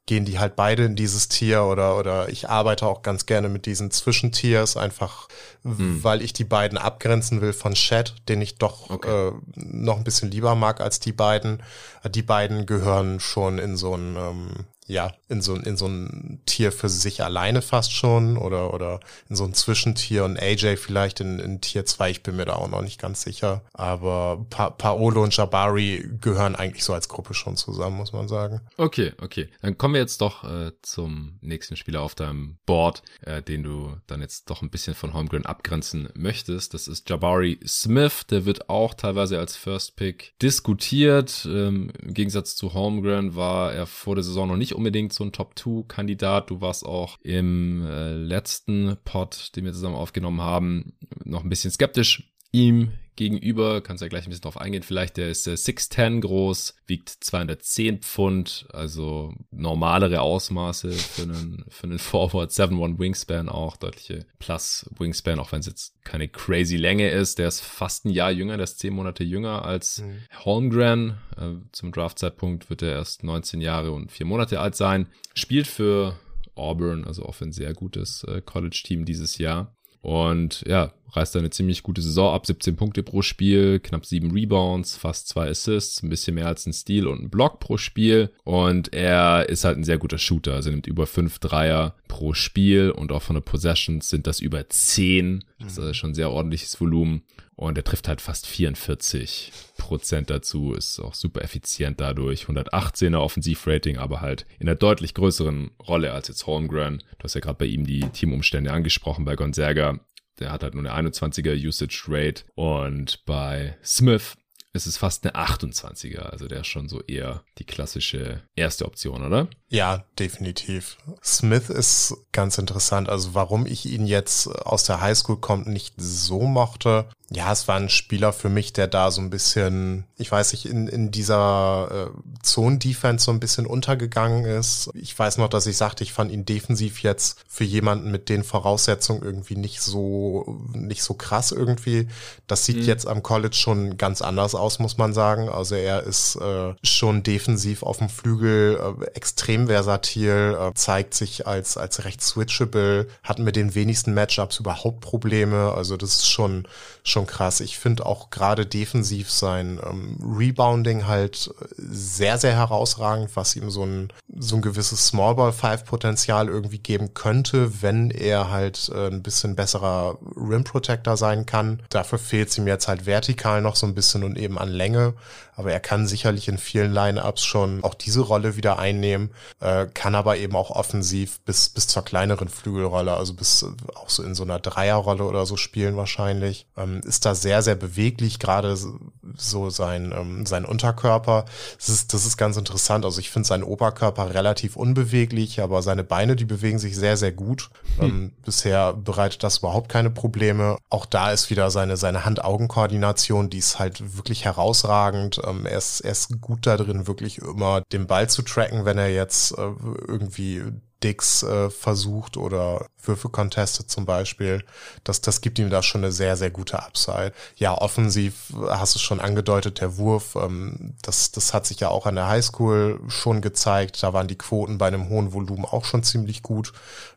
gehen die halt beide in dieses Tier oder, oder ich arbeite auch ganz gerne mit diesen Zwischentiers, einfach hm. weil ich die beiden abgrenzen will von Chat, den ich doch okay. äh, noch ein bisschen lieber mag als die beiden. Die beiden gehören schon in so ein ähm, ja, in so, in so ein Tier für sich alleine fast schon oder, oder in so ein Zwischentier und AJ vielleicht in, in Tier 2, ich bin mir da auch noch nicht ganz sicher. Aber pa Paolo und Jabari gehören eigentlich so als Gruppe schon zusammen, muss man sagen. Okay, okay. Dann kommen wir jetzt doch äh, zum nächsten Spieler auf deinem Board, äh, den du dann jetzt doch ein bisschen von Holmgren abgrenzen möchtest. Das ist Jabari Smith. Der wird auch teilweise als First Pick diskutiert. Ähm, Im Gegensatz zu Holmgren war er vor der Saison noch nicht unbedingt so ein Top-2-Kandidat. Du warst auch im äh, letzten Pod, den wir zusammen aufgenommen haben, noch ein bisschen skeptisch ihm gegenüber, kannst ja gleich ein bisschen drauf eingehen, vielleicht der ist äh, 6'10 groß, wiegt 210 Pfund, also normalere Ausmaße für einen, für einen Forward, 7'1 Wingspan auch, deutliche Plus Wingspan, auch wenn es jetzt keine crazy Länge ist, der ist fast ein Jahr jünger, der ist 10 Monate jünger als mhm. Holmgren, äh, zum Draftzeitpunkt wird er erst 19 Jahre und 4 Monate alt sein, spielt für Auburn, also auch ein sehr gutes äh, College-Team dieses Jahr. Und ja, reißt eine ziemlich gute Saison ab, 17 Punkte pro Spiel, knapp 7 Rebounds, fast 2 Assists, ein bisschen mehr als ein Steal und ein Block pro Spiel. Und er ist halt ein sehr guter Shooter, also nimmt über 5 Dreier pro Spiel und auch von der Possessions sind das über 10. Das ist also schon ein sehr ordentliches Volumen. Und er trifft halt fast 44 Prozent dazu, ist auch super effizient dadurch. 118er Offensivrating, aber halt in einer deutlich größeren Rolle als jetzt Holmgren. Du hast ja gerade bei ihm die Teamumstände angesprochen bei Gonzaga. Der hat halt nur eine 21er Usage Rate. Und bei Smith ist es fast eine 28er. Also der ist schon so eher die klassische erste Option, oder? Ja, definitiv. Smith ist ganz interessant. Also warum ich ihn jetzt aus der Highschool kommt nicht so mochte, ja, es war ein Spieler für mich, der da so ein bisschen, ich weiß nicht, in, in dieser äh, Zone-Defense so ein bisschen untergegangen ist. Ich weiß noch, dass ich sagte, ich fand ihn defensiv jetzt für jemanden mit den Voraussetzungen irgendwie nicht so, nicht so krass irgendwie. Das sieht mhm. jetzt am College schon ganz anders aus, muss man sagen. Also er ist äh, schon defensiv auf dem Flügel äh, extrem versatil, äh, zeigt sich als, als recht switchable, hat mit den wenigsten Matchups überhaupt Probleme. Also das ist schon, schon schon krass. Ich finde auch gerade defensiv sein ähm, Rebounding halt sehr, sehr herausragend, was ihm so ein, so ein gewisses Smallball Five Potenzial irgendwie geben könnte, wenn er halt äh, ein bisschen besserer Rim Protector sein kann. Dafür fehlt es ihm jetzt halt vertikal noch so ein bisschen und eben an Länge. Aber er kann sicherlich in vielen Lineups schon auch diese Rolle wieder einnehmen, äh, kann aber eben auch offensiv bis, bis zur kleineren Flügelrolle, also bis äh, auch so in so einer Dreierrolle oder so spielen wahrscheinlich. Ähm, ist da sehr, sehr beweglich, gerade so sein, ähm, sein Unterkörper. Das ist, das ist ganz interessant. Also ich finde seinen Oberkörper relativ unbeweglich, aber seine Beine, die bewegen sich sehr, sehr gut. Hm. Ähm, bisher bereitet das überhaupt keine Probleme. Auch da ist wieder seine, seine Hand-Augen-Koordination, die ist halt wirklich herausragend. Ähm, er, ist, er ist gut da drin, wirklich immer den Ball zu tracken, wenn er jetzt äh, irgendwie Dicks äh, versucht oder Würfe contestet zum Beispiel. Das, das gibt ihm da schon eine sehr, sehr gute Upside. Ja, offensiv hast du schon angedeutet, der Wurf, ähm, das, das hat sich ja auch an der Highschool schon gezeigt. Da waren die Quoten bei einem hohen Volumen auch schon ziemlich gut.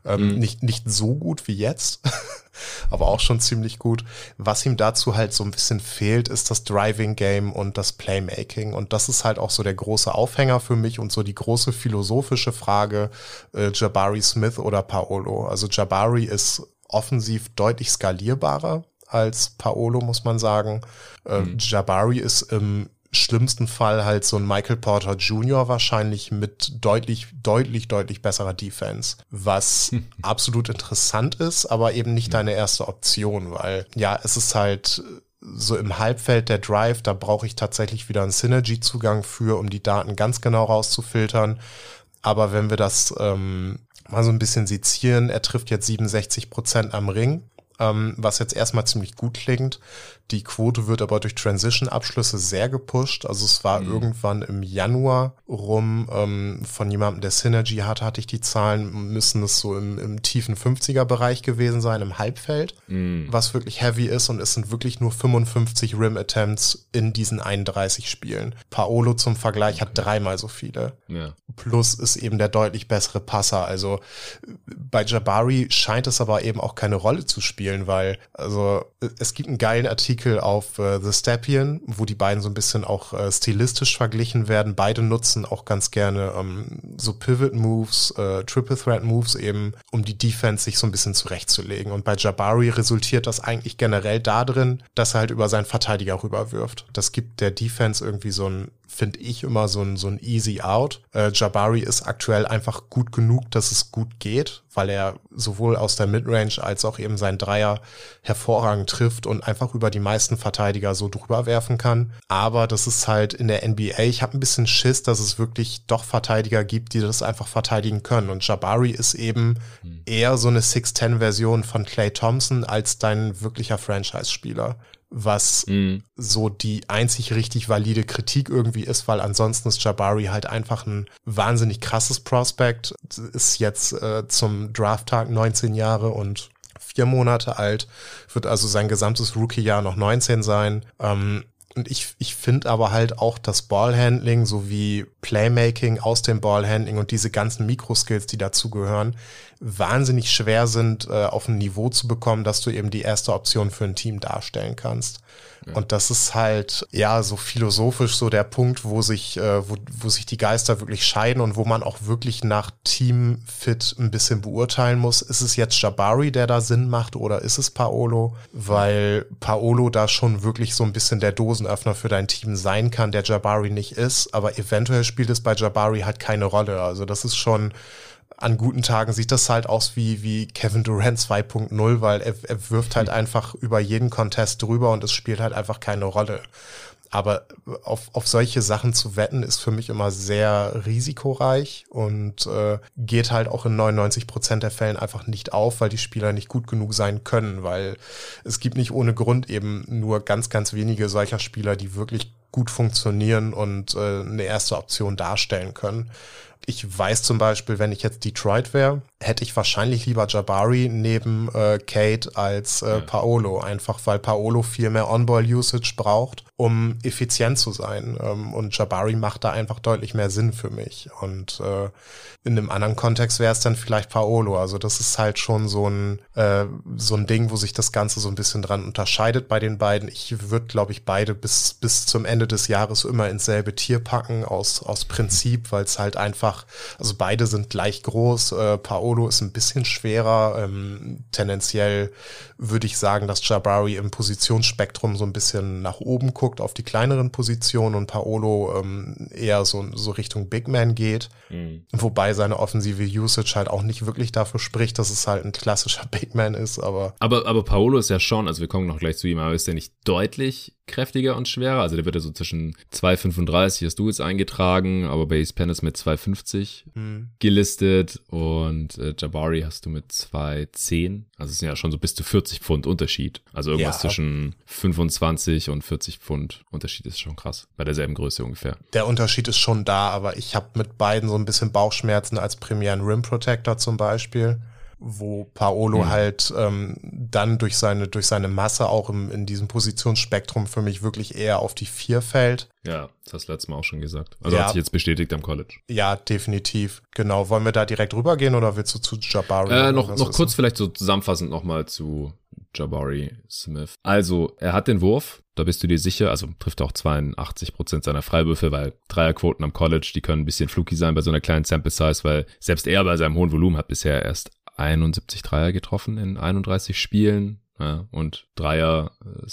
Ähm, mhm. nicht, nicht so gut wie jetzt, aber auch schon ziemlich gut. Was ihm dazu halt so ein bisschen fehlt, ist das Driving Game und das Playmaking. Und das ist halt auch so der große Aufhänger für mich und so die große philosophische Frage, äh, Jabari Smith oder Paolo. Also Jabari ist offensiv deutlich skalierbarer als Paolo, muss man sagen. Äh, mhm. Jabari ist im schlimmsten Fall halt so ein Michael Porter Jr. wahrscheinlich mit deutlich, deutlich, deutlich besserer Defense, was absolut interessant ist, aber eben nicht deine erste Option, weil ja, es ist halt so im Halbfeld der Drive, da brauche ich tatsächlich wieder einen Synergy-Zugang für, um die Daten ganz genau rauszufiltern. Aber wenn wir das ähm, mal so ein bisschen sezieren, er trifft jetzt 67 Prozent am Ring, ähm, was jetzt erstmal ziemlich gut klingt. Die Quote wird aber durch Transition-Abschlüsse sehr gepusht. Also es war mhm. irgendwann im Januar rum ähm, von jemandem, der Synergy hatte, hatte ich die Zahlen, müssen es so im, im tiefen 50er-Bereich gewesen sein, im Halbfeld, mhm. was wirklich heavy ist und es sind wirklich nur 55 Rim-Attempts in diesen 31 Spielen. Paolo zum Vergleich hat dreimal so viele. Ja. Plus ist eben der deutlich bessere Passer. Also bei Jabari scheint es aber eben auch keine Rolle zu spielen, weil also es gibt einen geilen Artikel Artikel auf äh, The Stepien, wo die beiden so ein bisschen auch äh, stilistisch verglichen werden. Beide nutzen auch ganz gerne ähm, so Pivot Moves, äh, Triple Threat Moves eben, um die Defense sich so ein bisschen zurechtzulegen. Und bei Jabari resultiert das eigentlich generell darin, dass er halt über seinen Verteidiger rüberwirft. Das gibt der Defense irgendwie so ein finde ich immer so ein, so ein easy out. Äh, Jabari ist aktuell einfach gut genug, dass es gut geht, weil er sowohl aus der Midrange als auch eben sein Dreier hervorragend trifft und einfach über die meisten Verteidiger so drüber werfen kann. Aber das ist halt in der NBA, ich habe ein bisschen Schiss, dass es wirklich doch Verteidiger gibt, die das einfach verteidigen können. Und Jabari ist eben hm. eher so eine 6-10-Version von Clay Thompson als dein wirklicher Franchise-Spieler was mm. so die einzig richtig valide Kritik irgendwie ist, weil ansonsten ist Jabari halt einfach ein wahnsinnig krasses Prospect, ist jetzt äh, zum Drafttag 19 Jahre und vier Monate alt, wird also sein gesamtes Rookie-Jahr noch 19 sein. Ähm, und ich, ich finde aber halt auch das Ballhandling sowie Playmaking aus dem Ballhandling und diese ganzen Mikroskills, die dazugehören, wahnsinnig schwer sind, äh, auf ein Niveau zu bekommen, dass du eben die erste Option für ein Team darstellen kannst. Und das ist halt, ja, so philosophisch so der Punkt, wo sich, äh, wo, wo sich die Geister wirklich scheiden und wo man auch wirklich nach Teamfit ein bisschen beurteilen muss. Ist es jetzt Jabari, der da Sinn macht oder ist es Paolo? Weil Paolo da schon wirklich so ein bisschen der Dosenöffner für dein Team sein kann, der Jabari nicht ist. Aber eventuell spielt es bei Jabari halt keine Rolle. Also das ist schon, an guten Tagen sieht das halt aus wie, wie Kevin Durant 2.0, weil er, er wirft halt mhm. einfach über jeden Contest drüber und es spielt halt einfach keine Rolle. Aber auf, auf solche Sachen zu wetten, ist für mich immer sehr risikoreich und äh, geht halt auch in 99 Prozent der Fällen einfach nicht auf, weil die Spieler nicht gut genug sein können, weil es gibt nicht ohne Grund eben nur ganz, ganz wenige solcher Spieler, die wirklich gut funktionieren und äh, eine erste Option darstellen können ich weiß zum Beispiel, wenn ich jetzt Detroit wäre, hätte ich wahrscheinlich lieber Jabari neben äh, Kate als äh. Paolo, einfach weil Paolo viel mehr On-Ball-Usage braucht, um effizient zu sein. Ähm, und Jabari macht da einfach deutlich mehr Sinn für mich. Und äh, in einem anderen Kontext wäre es dann vielleicht Paolo. Also das ist halt schon so ein, äh, so ein Ding, wo sich das Ganze so ein bisschen dran unterscheidet bei den beiden. Ich würde, glaube ich, beide bis, bis zum Ende des Jahres immer ins selbe Tier packen, aus, aus Prinzip, weil es halt einfach, also beide sind gleich groß. Äh, Paolo ist ein bisschen schwerer. Ähm, tendenziell würde ich sagen, dass Jabari im Positionsspektrum so ein bisschen nach oben guckt auf die kleineren Positionen und Paolo ähm, eher so, so Richtung Big Man geht. Mhm. Wobei seine offensive Usage halt auch nicht wirklich dafür spricht, dass es halt ein klassischer Big Man ist, aber. Aber, aber Paolo ist ja schon, also wir kommen noch gleich zu ihm, aber ist der nicht deutlich kräftiger und schwerer? Also der wird ja so zwischen 2,35 hast du jetzt eingetragen, aber Base Pen ist mit 2,50 mhm. gelistet und äh, Jabari hast du mit 2,10. Also es sind ja schon so bis zu 40 Pfund Unterschied. Also irgendwas ja. zwischen 25 und 40 Pfund Unterschied ist schon krass. Bei derselben Größe ungefähr. Der Unterschied ist schon da, aber ich habe mit beiden so ein bisschen Bauchschmerzen als primären Rim Protector zum Beispiel wo Paolo mhm. halt ähm, dann durch seine, durch seine Masse auch im, in diesem Positionsspektrum für mich wirklich eher auf die vier fällt. Ja, das hast du letztes Mal auch schon gesagt. Also ja. hat sich jetzt bestätigt am College. Ja, definitiv. Genau. Wollen wir da direkt rübergehen oder willst du zu Jabari? Äh, noch noch kurz vielleicht so zusammenfassend nochmal zu Jabari Smith. Also, er hat den Wurf, da bist du dir sicher, also trifft auch 82 Prozent seiner Freiwürfe, weil Dreierquoten am College, die können ein bisschen fluky sein bei so einer kleinen Sample Size, weil selbst er bei seinem hohen Volumen hat bisher erst 71 Dreier getroffen in 31 Spielen. Ja, und Dreier äh,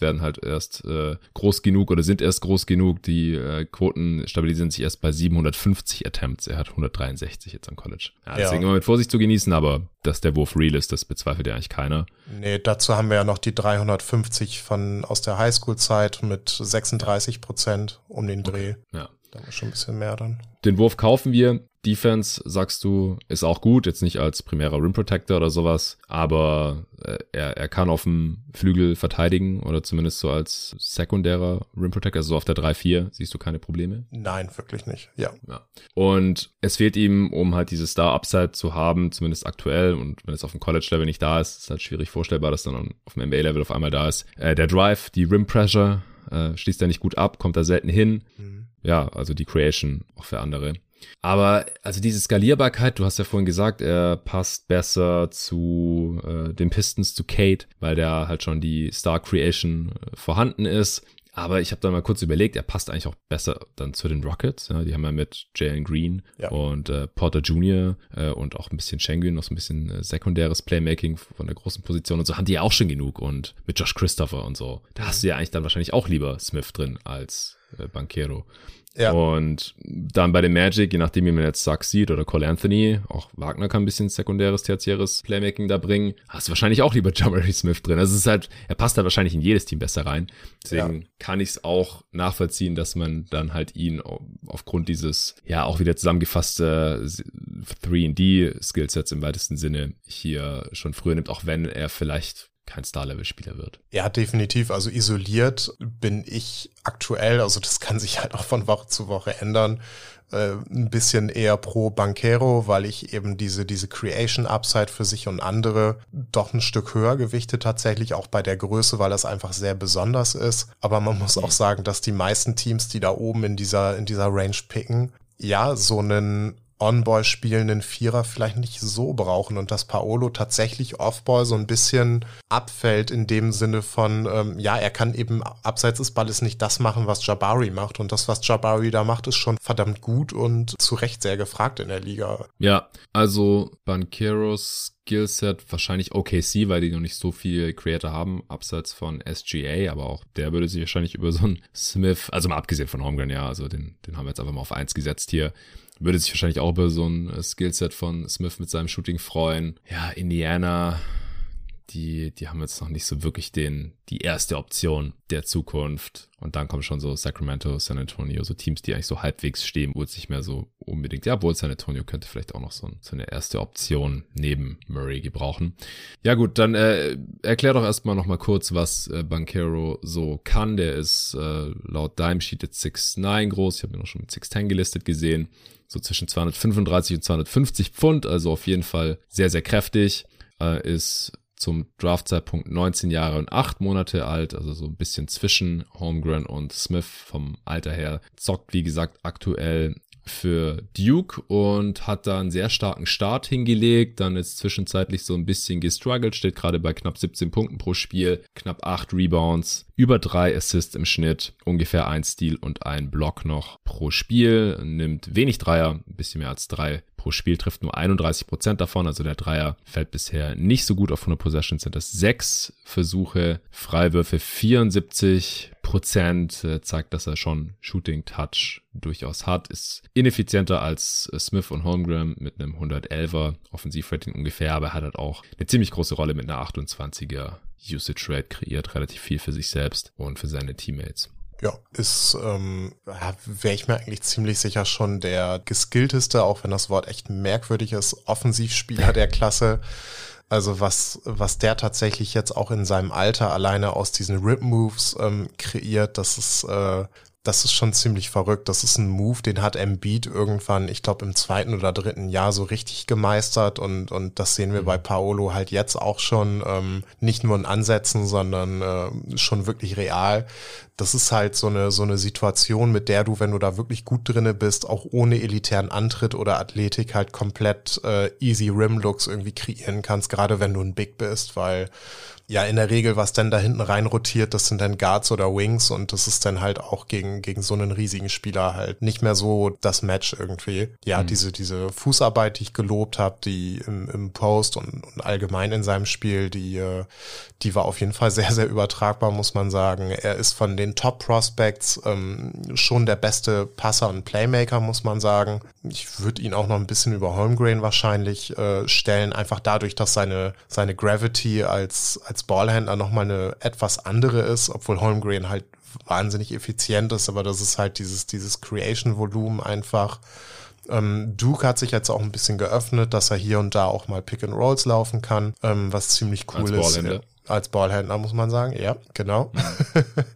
werden halt erst äh, groß genug oder sind erst groß genug. Die äh, Quoten stabilisieren sich erst bei 750 Attempts. Er hat 163 jetzt am College. Ja, deswegen ja. immer mit Vorsicht zu genießen, aber dass der Wurf real ist, das bezweifelt ja eigentlich keiner. Nee, dazu haben wir ja noch die 350 von aus der Highschool-Zeit mit 36 Prozent um den Dreh. Okay. Ja. Da muss schon ein bisschen mehr dann. Den Wurf kaufen wir. Defense, sagst du, ist auch gut, jetzt nicht als primärer Rim Protector oder sowas, aber äh, er, er kann auf dem Flügel verteidigen oder zumindest so als sekundärer Rim Protector, also so auf der 3-4, siehst du keine Probleme? Nein, wirklich nicht, ja. ja. Und es fehlt ihm, um halt diese Star-Upside zu haben, zumindest aktuell und wenn es auf dem College-Level nicht da ist, ist halt schwierig vorstellbar, dass dann auf dem NBA-Level auf einmal da ist. Äh, der Drive, die Rim Pressure, äh, schließt er nicht gut ab, kommt da selten hin. Mhm. Ja, also die Creation auch für andere. Aber also diese Skalierbarkeit, du hast ja vorhin gesagt, er passt besser zu äh, den Pistons, zu Kate, weil da halt schon die Star Creation äh, vorhanden ist. Aber ich habe dann mal kurz überlegt, er passt eigentlich auch besser dann zu den Rockets. Ja, die haben ja mit Jalen Green ja. und äh, Porter Jr. Äh, und auch ein bisschen Schengen, noch so ein bisschen äh, sekundäres Playmaking von der großen Position und so haben die ja auch schon genug. Und mit Josh Christopher und so. Da hast du ja eigentlich dann wahrscheinlich auch lieber Smith drin als äh, Banquero. Ja. Und dann bei dem Magic, je nachdem, wie man jetzt Sachs sieht oder Cole Anthony, auch Wagner kann ein bisschen sekundäres, tertiäres Playmaking da bringen, hast du wahrscheinlich auch lieber Jamari Smith drin. Also es ist halt, er passt halt wahrscheinlich in jedes Team besser rein. Deswegen ja. kann ich es auch nachvollziehen, dass man dann halt ihn aufgrund dieses, ja, auch wieder zusammengefasste 3D-Skillsets im weitesten Sinne hier schon früher nimmt, auch wenn er vielleicht kein Star-Level-Spieler wird. Ja, definitiv. Also isoliert bin ich aktuell, also das kann sich halt auch von Woche zu Woche ändern, äh, ein bisschen eher pro Banquero, weil ich eben diese, diese Creation Upside für sich und andere doch ein Stück höher gewichte tatsächlich, auch bei der Größe, weil das einfach sehr besonders ist. Aber man muss auch sagen, dass die meisten Teams, die da oben in dieser, in dieser Range picken, ja, so einen On-Ball spielenden Vierer vielleicht nicht so brauchen und dass Paolo tatsächlich Off-Ball so ein bisschen abfällt in dem Sinne von, ähm, ja, er kann eben abseits des Balles nicht das machen, was Jabari macht und das, was Jabari da macht, ist schon verdammt gut und zu Recht sehr gefragt in der Liga. Ja, also Banqueros Skillset wahrscheinlich OKC, weil die noch nicht so viel Creator haben, abseits von SGA, aber auch der würde sich wahrscheinlich über so einen Smith, also mal abgesehen von Holmgren, ja, also den, den haben wir jetzt einfach mal auf eins gesetzt hier, würde sich wahrscheinlich auch über so ein Skillset von Smith mit seinem Shooting freuen. Ja, Indiana, die, die haben jetzt noch nicht so wirklich den, die erste Option der Zukunft. Und dann kommen schon so Sacramento, San Antonio, so Teams, die eigentlich so halbwegs stehen, wo es nicht mehr so unbedingt, ja, wohl San Antonio könnte vielleicht auch noch so, so eine erste Option neben Murray gebrauchen. Ja gut, dann äh, erklär doch erstmal nochmal kurz, was äh, Banquero so kann. Der ist äh, laut Dime Sheet jetzt 6'9 groß, ich habe ihn auch schon mit 6'10 gelistet gesehen so zwischen 235 und 250 Pfund, also auf jeden Fall sehr, sehr kräftig, äh, ist zum Draftzeitpunkt 19 Jahre und 8 Monate alt, also so ein bisschen zwischen Holmgren und Smith vom Alter her. Zockt, wie gesagt, aktuell für Duke und hat da einen sehr starken Start hingelegt. Dann ist zwischenzeitlich so ein bisschen gestruggelt, steht gerade bei knapp 17 Punkten pro Spiel, knapp 8 Rebounds, über 3 Assists im Schnitt, ungefähr ein Steal und ein Block noch pro Spiel, nimmt wenig Dreier, ein bisschen mehr als 3 pro Spiel, trifft nur 31 Prozent davon, also der Dreier fällt bisher nicht so gut auf 100 Possessions, sind das 6 Versuche, Freiwürfe 74 Prozent, äh, zeigt, dass er schon Shooting Touch durchaus hat, ist ineffizienter als äh, Smith und Holmgren mit einem 111er Offensivrating ungefähr, aber er hat halt auch eine ziemlich große Rolle mit einer 28er Usage Rate kreiert, relativ viel für sich selbst und für seine Teammates. Ja, ist, ähm, wäre ich mir eigentlich ziemlich sicher schon der geskillteste, auch wenn das Wort echt merkwürdig ist, Offensivspieler der Klasse. Also was, was der tatsächlich jetzt auch in seinem Alter alleine aus diesen Rip-Moves ähm, kreiert, das ist, äh, das ist schon ziemlich verrückt. Das ist ein Move, den hat Embiid irgendwann, ich glaube, im zweiten oder dritten Jahr so richtig gemeistert und, und das sehen wir mhm. bei Paolo halt jetzt auch schon, ähm, nicht nur in Ansätzen, sondern äh, schon wirklich real. Das ist halt so eine, so eine Situation, mit der du, wenn du da wirklich gut drinne bist, auch ohne elitären Antritt oder Athletik halt komplett äh, easy Rim-Looks irgendwie kreieren kannst, gerade wenn du ein Big bist, weil ja, in der Regel, was dann da hinten rein rotiert, das sind dann Guards oder Wings und das ist dann halt auch gegen, gegen so einen riesigen Spieler halt nicht mehr so das Match irgendwie. Ja, mhm. diese, diese Fußarbeit, die ich gelobt habe, die im, im Post und, und allgemein in seinem Spiel, die, äh, die war auf jeden Fall sehr, sehr übertragbar, muss man sagen. Er ist von den Top Prospects ähm, schon der beste Passer und Playmaker, muss man sagen. ich würde ihn auch noch ein bisschen über Holmgrain wahrscheinlich äh, stellen, einfach dadurch, dass seine, seine Gravity als, als Ballhändler nochmal eine etwas andere ist, obwohl Holmgrain halt wahnsinnig effizient ist, aber das ist halt dieses, dieses Creation-Volumen einfach. Ähm, Duke hat sich jetzt auch ein bisschen geöffnet, dass er hier und da auch mal Pick and Rolls laufen kann, ähm, was ziemlich cool ist. Als Ballhändler muss man sagen, ja, genau.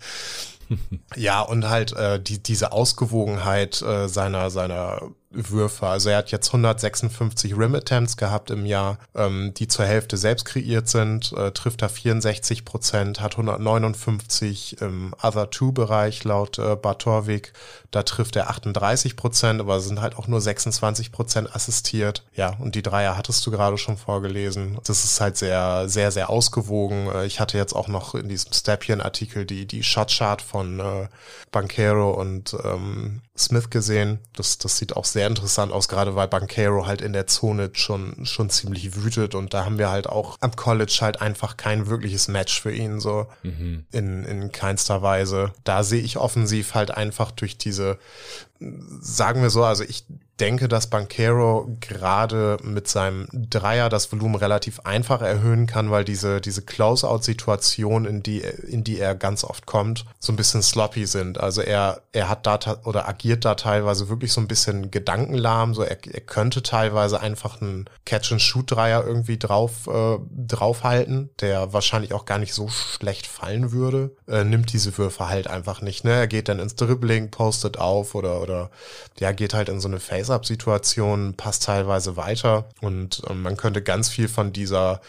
ja, und halt äh, die, diese Ausgewogenheit äh, seiner, seiner Würfe. Also er hat jetzt 156 Rim Attempts gehabt im Jahr, ähm, die zur Hälfte selbst kreiert sind, äh, trifft er 64 Prozent, hat 159 im Other Two Bereich laut äh, Bartorvik, da trifft er 38 Prozent, aber sind halt auch nur 26 Prozent assistiert. Ja, und die Dreier hattest du gerade schon vorgelesen. Das ist halt sehr, sehr, sehr ausgewogen. Äh, ich hatte jetzt auch noch in diesem Stapien-Artikel die, die Shotchart von äh, Banquero und ähm, Smith gesehen. Das, das sieht auch sehr interessant aus, gerade weil Banquero halt in der Zone schon, schon ziemlich wütet und da haben wir halt auch am College halt einfach kein wirkliches Match für ihn, so mhm. in, in keinster Weise. Da sehe ich offensiv halt einfach durch diese, sagen wir so, also ich denke, dass Banquero gerade mit seinem Dreier das Volumen relativ einfach erhöhen kann, weil diese, diese Close-out-Situation, in die, in die er ganz oft kommt, so ein bisschen sloppy sind. Also er, er hat da oder agiert da teilweise wirklich so ein bisschen gedankenlahm, so er, er könnte teilweise einfach einen Catch-and-Shoot-Dreier irgendwie drauf, äh, draufhalten, der wahrscheinlich auch gar nicht so schlecht fallen würde, äh, nimmt diese Würfe halt einfach nicht, ne? Er geht dann ins Dribbling, postet auf oder, oder, ja, geht halt in so eine Face Face-Up-Situation passt teilweise weiter und ähm, man könnte ganz viel von dieser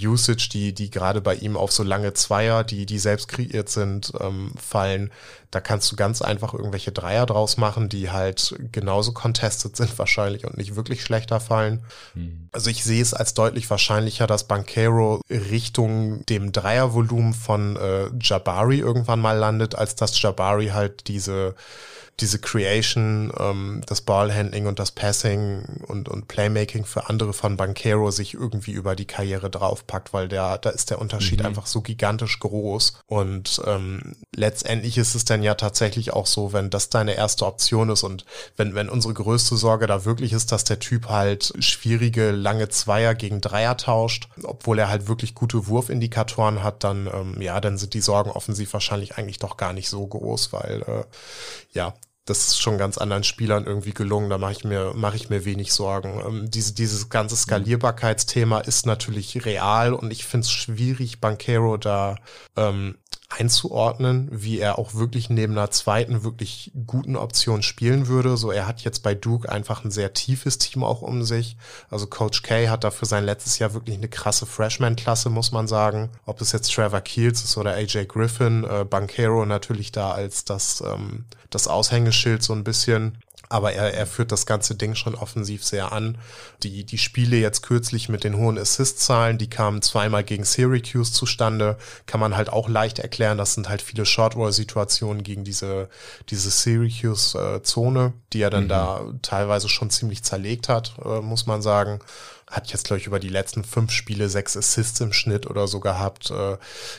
Usage, die, die gerade bei ihm auf so lange Zweier, die, die selbst kreiert sind, ähm, fallen. Da kannst du ganz einfach irgendwelche Dreier draus machen, die halt genauso contested sind wahrscheinlich und nicht wirklich schlechter fallen. Mhm. Also ich sehe es als deutlich wahrscheinlicher, dass Banquero Richtung dem Dreiervolumen von äh, Jabari irgendwann mal landet, als dass Jabari halt diese diese Creation, ähm, das Ballhandling und das Passing und, und Playmaking für andere von Banquero sich irgendwie über die Karriere draufpackt, weil der, da ist der Unterschied mhm. einfach so gigantisch groß. Und ähm, letztendlich ist es dann ja tatsächlich auch so, wenn das deine erste Option ist und wenn, wenn unsere größte Sorge da wirklich ist, dass der Typ halt schwierige, lange Zweier gegen Dreier tauscht, obwohl er halt wirklich gute Wurfindikatoren hat, dann, ähm, ja, dann sind die Sorgen offensiv wahrscheinlich eigentlich doch gar nicht so groß, weil, äh, ja, das ist schon ganz anderen Spielern irgendwie gelungen. Da mache ich mir mache ich mir wenig Sorgen. Ähm, diese dieses ganze Skalierbarkeitsthema ist natürlich real und ich finde es schwierig, Bankero da ähm, einzuordnen, wie er auch wirklich neben einer zweiten wirklich guten Option spielen würde. So, er hat jetzt bei Duke einfach ein sehr tiefes Team auch um sich. Also Coach K hat dafür sein letztes Jahr wirklich eine krasse Freshman-Klasse, muss man sagen. Ob es jetzt Trevor Keels ist oder AJ Griffin, äh, Bankero natürlich da als das, ähm, das Aushängeschild so ein bisschen. Aber er, er führt das ganze Ding schon offensiv sehr an. Die, die Spiele jetzt kürzlich mit den hohen Assist-Zahlen, die kamen zweimal gegen Syracuse zustande, kann man halt auch leicht erklären. Das sind halt viele Short-Roll-Situationen gegen diese, diese Syracuse-Zone, die er dann mhm. da teilweise schon ziemlich zerlegt hat, äh, muss man sagen hat jetzt, glaube ich, über die letzten fünf Spiele sechs Assists im Schnitt oder so gehabt. Äh,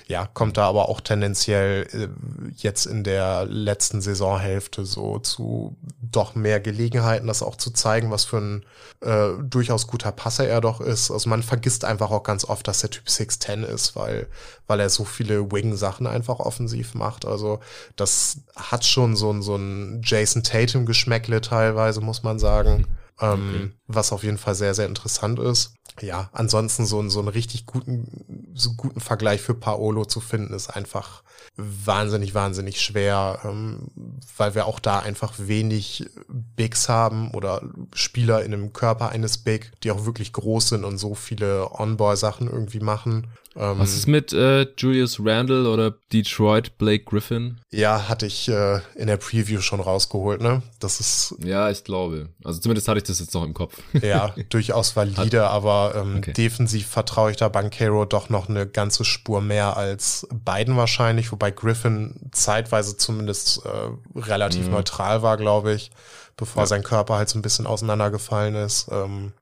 ja, kommt da aber auch tendenziell äh, jetzt in der letzten Saisonhälfte so zu doch mehr Gelegenheiten, das auch zu zeigen, was für ein äh, durchaus guter Passer er doch ist. Also man vergisst einfach auch ganz oft, dass der Typ 6'10 ist, weil, weil er so viele Wing-Sachen einfach offensiv macht. Also das hat schon so ein, so ein Jason Tatum-Geschmäckle teilweise, muss man sagen okay. was auf jeden Fall sehr, sehr interessant ist. Ja, ansonsten so, so einen richtig guten, so guten Vergleich für Paolo zu finden, ist einfach wahnsinnig, wahnsinnig schwer, ähm, weil wir auch da einfach wenig Bigs haben oder Spieler in dem Körper eines Big, die auch wirklich groß sind und so viele On-Boy-Sachen irgendwie machen. Ähm, Was ist mit äh, Julius Randle oder Detroit Blake Griffin? Ja, hatte ich äh, in der Preview schon rausgeholt, ne? Das ist. Ja, ich glaube. Also zumindest hatte ich das jetzt noch im Kopf. ja, durchaus valide, Hat, aber ähm, okay. defensiv vertraue ich da Bankero doch noch eine ganze Spur mehr als beiden wahrscheinlich, wobei Griffin zeitweise zumindest äh, relativ mhm. neutral war, glaube ich, bevor ja. sein Körper halt so ein bisschen auseinandergefallen ist. Ähm,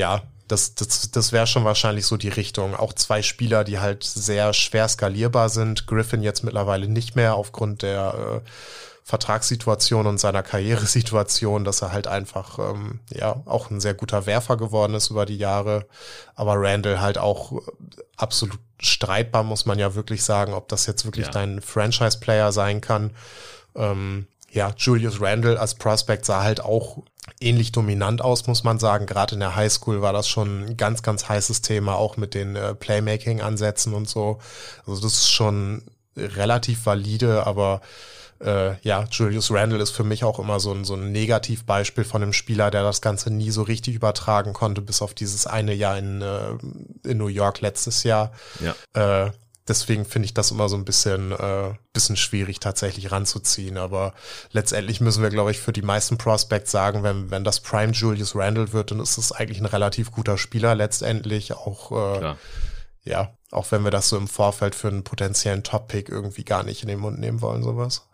ja, das, das, das wäre schon wahrscheinlich so die Richtung. Auch zwei Spieler, die halt sehr schwer skalierbar sind. Griffin jetzt mittlerweile nicht mehr aufgrund der äh, Vertragssituation und seiner Karrieresituation, dass er halt einfach ähm, ja auch ein sehr guter Werfer geworden ist über die Jahre. Aber Randall halt auch absolut streitbar, muss man ja wirklich sagen, ob das jetzt wirklich ja. dein Franchise-Player sein kann. Ähm, ja, Julius Randall als Prospect sah halt auch ähnlich dominant aus, muss man sagen. Gerade in der Highschool war das schon ein ganz, ganz heißes Thema, auch mit den äh, Playmaking-Ansätzen und so. Also das ist schon relativ valide, aber äh, ja, Julius Randall ist für mich auch immer so ein, so ein Negativbeispiel von einem Spieler, der das Ganze nie so richtig übertragen konnte, bis auf dieses eine Jahr in, äh, in New York letztes Jahr. Ja. Äh, deswegen finde ich das immer so ein bisschen, äh, bisschen schwierig tatsächlich ranzuziehen. Aber letztendlich müssen wir, glaube ich, für die meisten Prospects sagen, wenn, wenn das Prime Julius Randall wird, dann ist es eigentlich ein relativ guter Spieler letztendlich. Auch äh, ja, auch wenn wir das so im Vorfeld für einen potenziellen Top-Pick irgendwie gar nicht in den Mund nehmen wollen, sowas.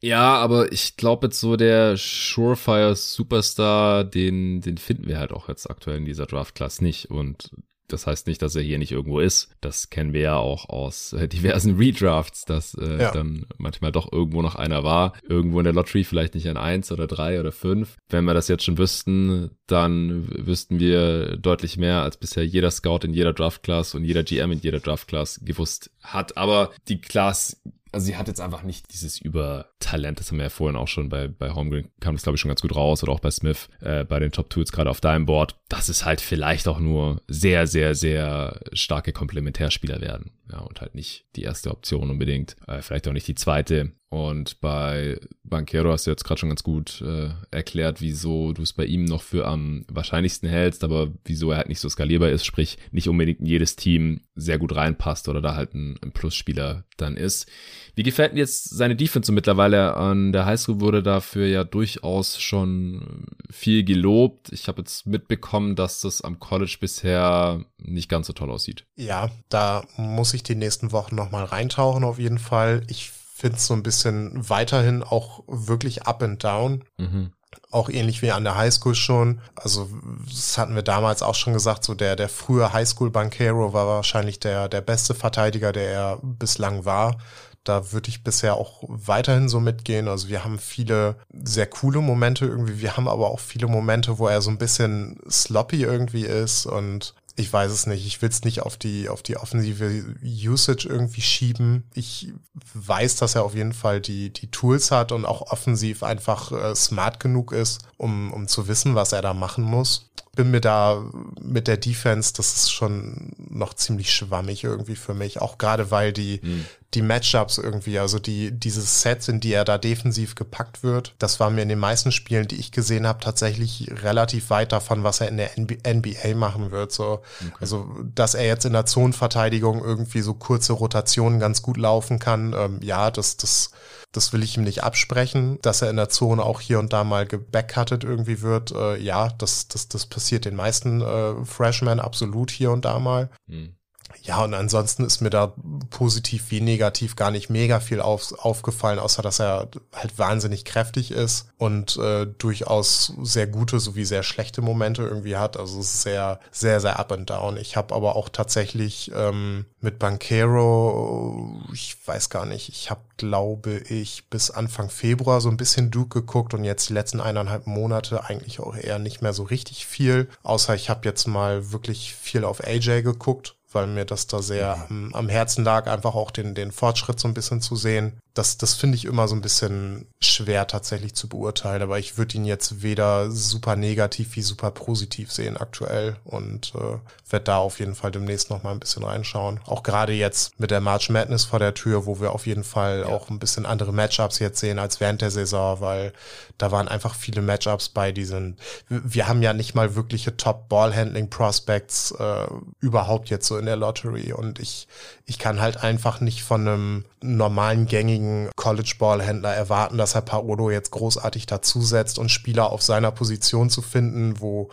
Ja, aber ich glaube jetzt so der Surefire Superstar, den, den finden wir halt auch jetzt aktuell in dieser Draft-Class nicht. Und das heißt nicht, dass er hier nicht irgendwo ist. Das kennen wir ja auch aus äh, diversen Redrafts, dass äh, ja. dann manchmal doch irgendwo noch einer war. Irgendwo in der Lottery vielleicht nicht ein eins oder drei oder fünf. Wenn wir das jetzt schon wüssten, dann wüssten wir deutlich mehr, als bisher jeder Scout in jeder Draft-Class und jeder GM in jeder Draft-Class gewusst hat. Aber die Class also sie hat jetzt einfach nicht dieses Übertalent, das haben wir ja vorhin auch schon bei, bei Holmgren, kam das glaube ich schon ganz gut raus oder auch bei Smith, äh, bei den Top Tools gerade auf deinem Board, dass es halt vielleicht auch nur sehr, sehr, sehr starke Komplementärspieler werden. Ja, und halt nicht die erste Option unbedingt, äh, vielleicht auch nicht die zweite. Und bei Banquero hast du jetzt gerade schon ganz gut äh, erklärt, wieso du es bei ihm noch für am wahrscheinlichsten hältst, aber wieso er halt nicht so skalierbar ist, sprich nicht unbedingt in jedes Team sehr gut reinpasst oder da halt ein, ein Plusspieler dann ist. Wie gefällt dir jetzt seine Defense so mittlerweile? An der Highschool wurde dafür ja durchaus schon viel gelobt. Ich habe jetzt mitbekommen, dass das am College bisher nicht ganz so toll aussieht. Ja, da muss ich die nächsten Wochen nochmal reintauchen auf jeden Fall. Ich finde es so ein bisschen weiterhin auch wirklich up and down. Mhm auch ähnlich wie an der Highschool schon. Also das hatten wir damals auch schon gesagt, so der, der frühe Highschool Banquero war wahrscheinlich der, der beste Verteidiger, der er bislang war. Da würde ich bisher auch weiterhin so mitgehen. Also wir haben viele sehr coole Momente irgendwie. Wir haben aber auch viele Momente, wo er so ein bisschen sloppy irgendwie ist und ich weiß es nicht. Ich will es nicht auf die, auf die offensive Usage irgendwie schieben. Ich weiß, dass er auf jeden Fall die, die Tools hat und auch offensiv einfach äh, smart genug ist, um, um zu wissen, was er da machen muss bin mir da mit der Defense, das ist schon noch ziemlich schwammig irgendwie für mich. Auch gerade weil die, mhm. die Matchups irgendwie, also die, diese Sets, in die er da defensiv gepackt wird, das war mir in den meisten Spielen, die ich gesehen habe, tatsächlich relativ weit davon, was er in der NBA machen wird. So, okay. also, dass er jetzt in der Zonenverteidigung irgendwie so kurze Rotationen ganz gut laufen kann, ähm, ja, das, das, das will ich ihm nicht absprechen, dass er in der Zone auch hier und da mal gebackcuttet irgendwie wird. Äh, ja, das, das, das passiert den meisten äh, Freshmen absolut hier und da mal. Hm. Ja, und ansonsten ist mir da positiv wie negativ gar nicht mega viel auf, aufgefallen, außer dass er halt wahnsinnig kräftig ist und äh, durchaus sehr gute sowie sehr schlechte Momente irgendwie hat. Also es ist sehr, sehr, sehr up and down. Ich habe aber auch tatsächlich ähm, mit Banquero, ich weiß gar nicht, ich habe, glaube ich, bis Anfang Februar so ein bisschen Duke geguckt und jetzt die letzten eineinhalb Monate eigentlich auch eher nicht mehr so richtig viel. Außer ich habe jetzt mal wirklich viel auf AJ geguckt weil mir das da sehr am, am, Herzen lag, einfach auch den, den Fortschritt so ein bisschen zu sehen. Das, das finde ich immer so ein bisschen schwer tatsächlich zu beurteilen, aber ich würde ihn jetzt weder super negativ wie super positiv sehen aktuell und äh, werde da auf jeden Fall demnächst noch mal ein bisschen reinschauen. Auch gerade jetzt mit der March Madness vor der Tür, wo wir auf jeden Fall ja. auch ein bisschen andere Matchups jetzt sehen als während der Saison, weil da waren einfach viele Matchups bei, die sind, wir haben ja nicht mal wirkliche Top-Ball-Handling-Prospects äh, überhaupt jetzt so in der Lottery und ich, ich kann halt einfach nicht von einem normalen, gängigen College-Ball-Händler erwarten, dass er Paolo jetzt großartig dazusetzt und Spieler auf seiner Position zu finden, wo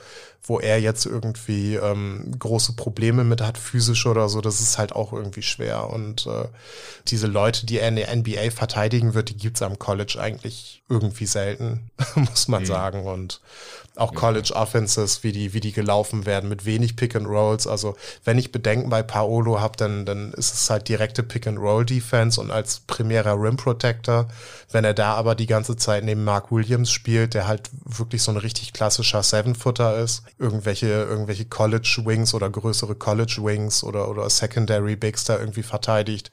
wo er jetzt irgendwie ähm, große Probleme mit hat, physisch oder so, das ist halt auch irgendwie schwer. Und äh, diese Leute, die er in der NBA verteidigen wird, die gibt's am College eigentlich irgendwie selten, muss man mhm. sagen. Und auch College Offenses, wie die, wie die gelaufen werden, mit wenig Pick and Rolls. Also wenn ich Bedenken bei Paolo habe, dann, dann ist es halt direkte Pick and Roll Defense und als primärer Rim Protector. Wenn er da aber die ganze Zeit neben Mark Williams spielt, der halt wirklich so ein richtig klassischer Seven-Footer ist, irgendwelche, irgendwelche College Wings oder größere College Wings oder, oder Secondary Bigs da irgendwie verteidigt,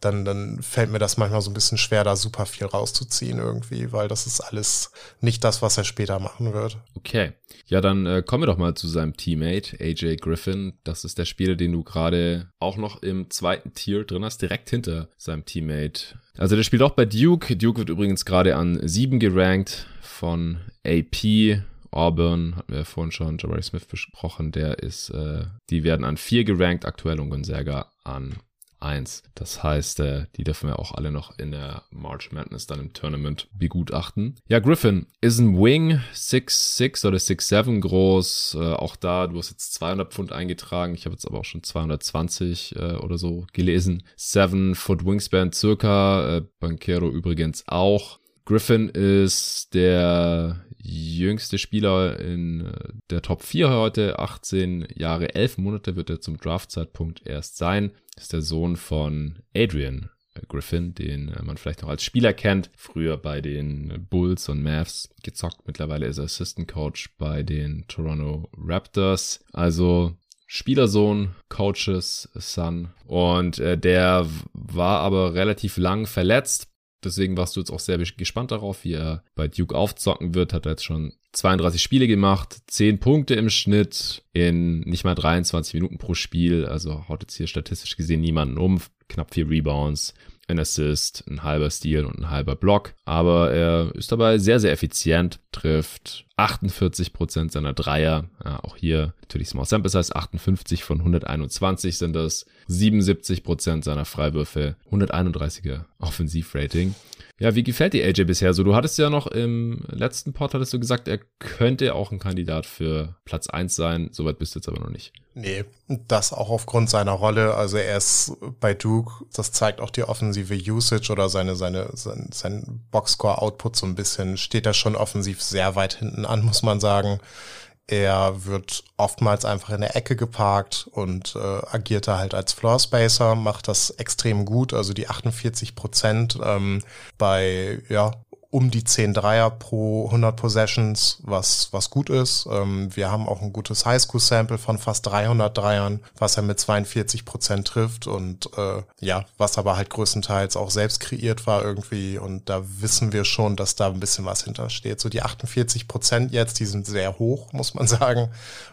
dann, dann fällt mir das manchmal so ein bisschen schwer, da super viel rauszuziehen irgendwie, weil das ist alles nicht das, was er später machen wird. Okay. Ja, dann äh, kommen wir doch mal zu seinem Teammate, AJ Griffin. Das ist der Spieler, den du gerade auch noch im zweiten Tier drin hast, direkt hinter seinem Teammate. Also der spielt auch bei Duke. Duke wird übrigens gerade an sieben gerankt von AP. Auburn, hatten wir ja vorhin schon, Jabari Smith besprochen, der ist, äh, die werden an vier gerankt aktuell und Gonzaga an 1. Das heißt, äh, die dürfen wir auch alle noch in der March Madness dann im Tournament begutachten. Ja, Griffin ist ein Wing, 6'6 oder 6'7 groß. Äh, auch da, du hast jetzt 200 Pfund eingetragen. Ich habe jetzt aber auch schon 220 äh, oder so gelesen. 7 Foot Wingspan circa. Äh, Banquero übrigens auch. Griffin ist der jüngste Spieler in äh, der Top 4 heute, 18 Jahre, 11 Monate wird er zum Draftzeitpunkt erst sein. Ist der Sohn von Adrian Griffin, den äh, man vielleicht noch als Spieler kennt. Früher bei den Bulls und Mavs gezockt. Mittlerweile ist er Assistant Coach bei den Toronto Raptors. Also Spielersohn, Coaches Son. Und äh, der war aber relativ lang verletzt. Deswegen warst du jetzt auch sehr gespannt darauf, wie er bei Duke aufzocken wird. Hat er jetzt schon 32 Spiele gemacht, 10 Punkte im Schnitt in nicht mal 23 Minuten pro Spiel. Also haut jetzt hier statistisch gesehen niemanden um. Knapp vier Rebounds, ein Assist, ein halber Steal und ein halber Block. Aber er ist dabei sehr, sehr effizient, trifft 48 Prozent seiner Dreier. Ja, auch hier natürlich Small Sample Size, 58 von 121 sind das. 77 Prozent seiner Freiwürfe, 131er Offensivrating. Ja, wie gefällt dir AJ bisher so? Du hattest ja noch im letzten Pod, hattest du gesagt, er könnte auch ein Kandidat für Platz eins sein. Soweit bist du jetzt aber noch nicht. Nee, das auch aufgrund seiner Rolle. Also er ist bei Duke, das zeigt auch die offensive Usage oder seine, seine, sein, sein Boxscore-Output so ein bisschen, steht er schon offensiv sehr weit hinten an, muss man sagen. Er wird oftmals einfach in der Ecke geparkt und äh, agiert da halt als Floor Spacer, macht das extrem gut. Also die 48 Prozent ähm, bei ja um die 10 Dreier pro 100 Possessions, was, was gut ist. Ähm, wir haben auch ein gutes Highschool-Sample von fast 300 Dreiern, was er mit 42 Prozent trifft und äh, ja, was aber halt größtenteils auch selbst kreiert war irgendwie und da wissen wir schon, dass da ein bisschen was hintersteht. So die 48 Prozent jetzt, die sind sehr hoch, muss man sagen.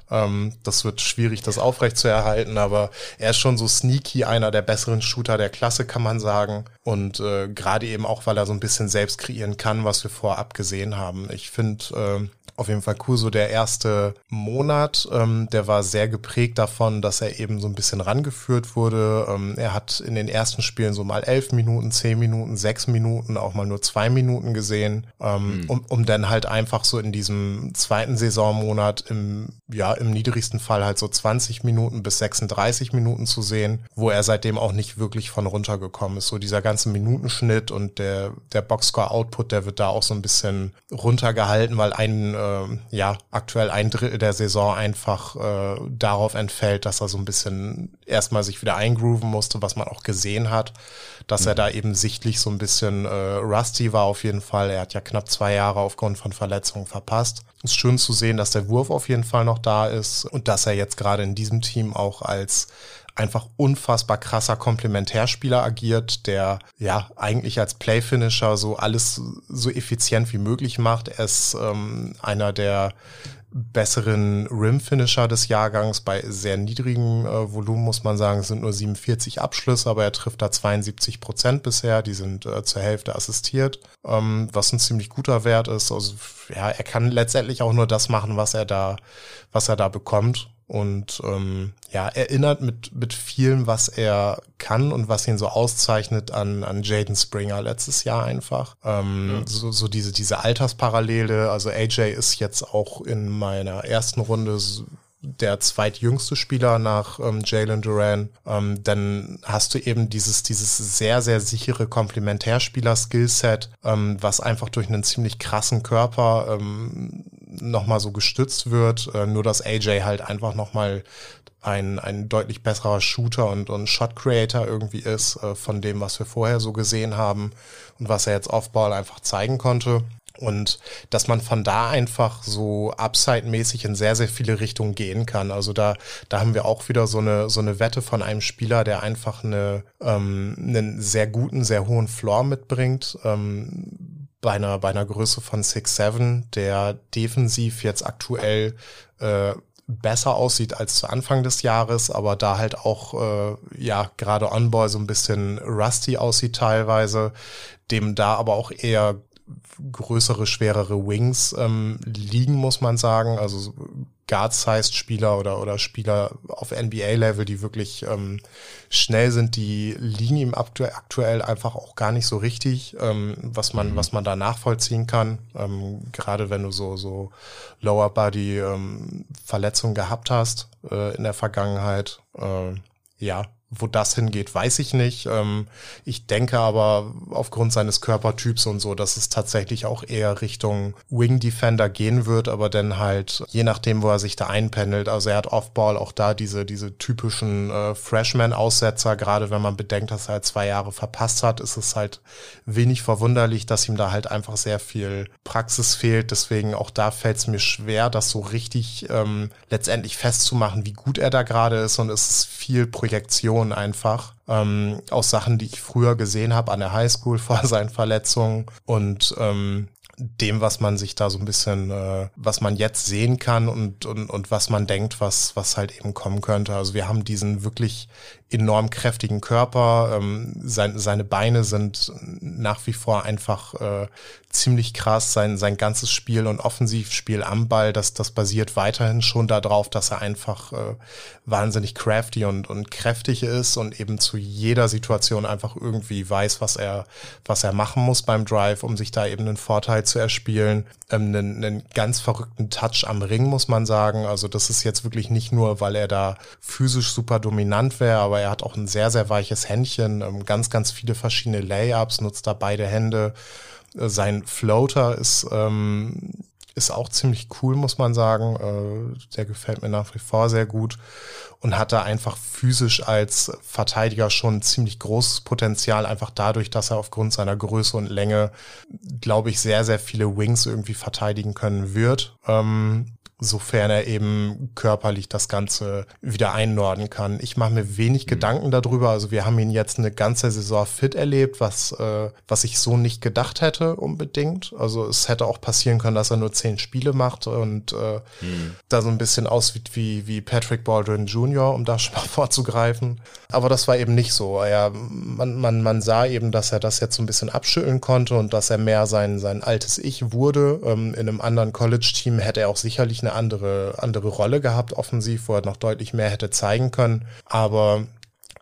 Ähm, das wird schwierig, das aufrecht zu erhalten, aber er ist schon so sneaky, einer der besseren Shooter der Klasse, kann man sagen. Und äh, gerade eben auch, weil er so ein bisschen selbst kreieren kann, was wir vorab gesehen haben. Ich finde, äh, auf jeden Fall cool. So der erste Monat, ähm, der war sehr geprägt davon, dass er eben so ein bisschen rangeführt wurde. Ähm, er hat in den ersten Spielen so mal elf Minuten, zehn Minuten, sechs Minuten, auch mal nur zwei Minuten gesehen, ähm, mhm. um, um dann halt einfach so in diesem zweiten Saisonmonat im, ja, im niedrigsten Fall halt so 20 Minuten bis 36 Minuten zu sehen, wo er seitdem auch nicht wirklich von runtergekommen ist. So dieser ganze Minutenschnitt und der, der Boxscore-Output, der wird da auch so ein bisschen runtergehalten, weil ein äh, ja aktuell ein Drittel der Saison einfach äh, darauf entfällt, dass er so ein bisschen erstmal sich wieder eingrooven musste, was man auch gesehen hat, dass mhm. er da eben sichtlich so ein bisschen äh, rusty war auf jeden Fall. Er hat ja knapp zwei Jahre aufgrund von Verletzungen verpasst. Ist schön zu sehen, dass der Wurf auf jeden Fall noch da ist und dass er jetzt gerade in diesem Team auch als einfach unfassbar krasser Komplementärspieler agiert, der ja eigentlich als Playfinisher so alles so effizient wie möglich macht. Er ist ähm, einer der besseren Rim-Finisher des Jahrgangs bei sehr niedrigem äh, Volumen, muss man sagen. Es sind nur 47 Abschlüsse, aber er trifft da 72 Prozent bisher. Die sind äh, zur Hälfte assistiert, ähm, was ein ziemlich guter Wert ist. Also ja, er kann letztendlich auch nur das machen, was er da, was er da bekommt und ähm, ja, erinnert mit, mit vielem, was er kann und was ihn so auszeichnet an, an Jaden Springer letztes Jahr einfach. Ähm, ja. so, so diese, diese Altersparallele. Also AJ ist jetzt auch in meiner ersten Runde der zweitjüngste Spieler nach ähm, Jalen Duran, ähm, dann hast du eben dieses, dieses sehr, sehr sichere Komplementärspieler-Skillset, ähm, was einfach durch einen ziemlich krassen Körper ähm, nochmal so gestützt wird. Äh, nur dass AJ halt einfach nochmal ein, ein deutlich besserer Shooter und, und Shot Creator irgendwie ist äh, von dem, was wir vorher so gesehen haben und was er jetzt Offball einfach zeigen konnte. Und dass man von da einfach so upside-mäßig in sehr, sehr viele Richtungen gehen kann. Also da, da haben wir auch wieder so eine, so eine Wette von einem Spieler, der einfach eine, ähm, einen sehr guten, sehr hohen Floor mitbringt. Ähm, bei einer, bei einer Größe von 6'7, der defensiv jetzt aktuell äh, besser aussieht als zu Anfang des Jahres, aber da halt auch äh, ja gerade On-Ball so ein bisschen rusty aussieht teilweise, dem da aber auch eher größere, schwerere Wings ähm, liegen, muss man sagen. Also Guard-sized Spieler oder, oder Spieler auf NBA-Level, die wirklich ähm, schnell sind, die liegen ihm aktu aktuell einfach auch gar nicht so richtig, ähm, was man, mhm. was man da nachvollziehen kann. Ähm, gerade wenn du so, so Lower Body ähm, Verletzungen gehabt hast äh, in der Vergangenheit. Äh, ja, wo das hingeht, weiß ich nicht. Ähm, ich denke aber aufgrund seines Körpertyps und so, dass es tatsächlich auch eher Richtung Wing Defender gehen wird, aber dann halt je nachdem, wo er sich da einpendelt. Also er hat Offball auch da diese, diese typischen äh, Freshman-Aussetzer. Gerade wenn man bedenkt, dass er halt zwei Jahre verpasst hat, ist es halt wenig verwunderlich, dass ihm da halt einfach sehr viel Praxis fehlt. Deswegen auch da fällt es mir schwer, das so richtig ähm, letztendlich festzumachen, wie gut er da gerade ist und es ist viel Projektion Informationen einfach ähm, aus Sachen, die ich früher gesehen habe an der Highschool vor seinen Verletzungen und ähm, dem, was man sich da so ein bisschen, äh, was man jetzt sehen kann und, und, und was man denkt, was, was halt eben kommen könnte. Also wir haben diesen wirklich enorm kräftigen Körper. Ähm, sein, seine Beine sind nach wie vor einfach äh, ziemlich krass. Sein, sein ganzes Spiel und Offensivspiel am Ball, das, das basiert weiterhin schon darauf, dass er einfach äh, wahnsinnig crafty und, und kräftig ist und eben zu jeder Situation einfach irgendwie weiß, was er, was er machen muss beim Drive, um sich da eben einen Vorteil zu erspielen. Ähm, einen, einen ganz verrückten Touch am Ring, muss man sagen. Also das ist jetzt wirklich nicht nur, weil er da physisch super dominant wäre, aber er hat auch ein sehr, sehr weiches Händchen, ähm, ganz, ganz viele verschiedene Layups, nutzt da beide Hände. Äh, sein Floater ist, ähm, ist auch ziemlich cool, muss man sagen. Äh, der gefällt mir nach wie vor sehr gut und hat da einfach physisch als Verteidiger schon ziemlich großes Potenzial, einfach dadurch, dass er aufgrund seiner Größe und Länge, glaube ich, sehr, sehr viele Wings irgendwie verteidigen können wird. Ähm, sofern er eben körperlich das Ganze wieder einnorden kann. Ich mache mir wenig mhm. Gedanken darüber. Also wir haben ihn jetzt eine ganze Saison fit erlebt, was, äh, was ich so nicht gedacht hätte unbedingt. Also es hätte auch passieren können, dass er nur zehn Spiele macht und äh, mhm. da so ein bisschen aussieht wie, wie Patrick Baldwin Jr., um da schon mal vorzugreifen. Aber das war eben nicht so. Er, man, man, man sah eben, dass er das jetzt so ein bisschen abschütteln konnte und dass er mehr sein, sein altes Ich wurde. Ähm, in einem anderen College-Team hätte er auch sicherlich eine andere, andere Rolle gehabt, offensiv, wo er noch deutlich mehr hätte zeigen können. Aber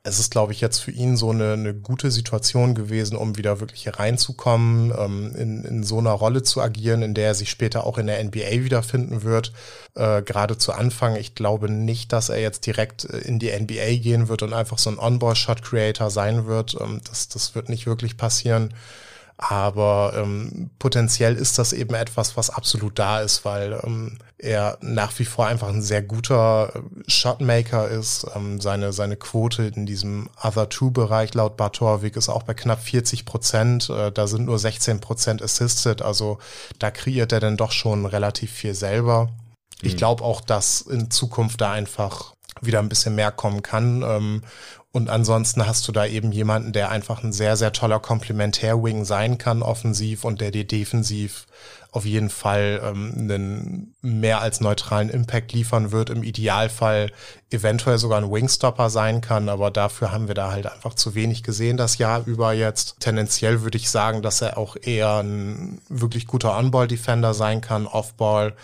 es ist, glaube ich, jetzt für ihn so eine, eine gute Situation gewesen, um wieder wirklich reinzukommen, ähm, in, in so einer Rolle zu agieren, in der er sich später auch in der NBA wiederfinden wird. Äh, Gerade zu Anfang, ich glaube nicht, dass er jetzt direkt äh, in die NBA gehen wird und einfach so ein On-Ball-Shot-Creator sein wird. Ähm, das, das wird nicht wirklich passieren. Aber ähm, potenziell ist das eben etwas, was absolut da ist, weil ähm, er nach wie vor einfach ein sehr guter äh, Shotmaker ist. Ähm, seine, seine Quote in diesem Other-Two-Bereich laut Bartorvik ist auch bei knapp 40 Prozent. Äh, da sind nur 16 Prozent assisted. Also da kreiert er dann doch schon relativ viel selber. Mhm. Ich glaube auch, dass in Zukunft da einfach wieder ein bisschen mehr kommen kann. Ähm, und ansonsten hast du da eben jemanden, der einfach ein sehr, sehr toller Komplementär-Wing sein kann, offensiv und der dir defensiv auf jeden Fall ähm, einen mehr als neutralen Impact liefern wird. Im Idealfall eventuell sogar ein Wingstopper sein kann, aber dafür haben wir da halt einfach zu wenig gesehen das Jahr über jetzt. Tendenziell würde ich sagen, dass er auch eher ein wirklich guter On-Ball-Defender sein kann, Off-Ball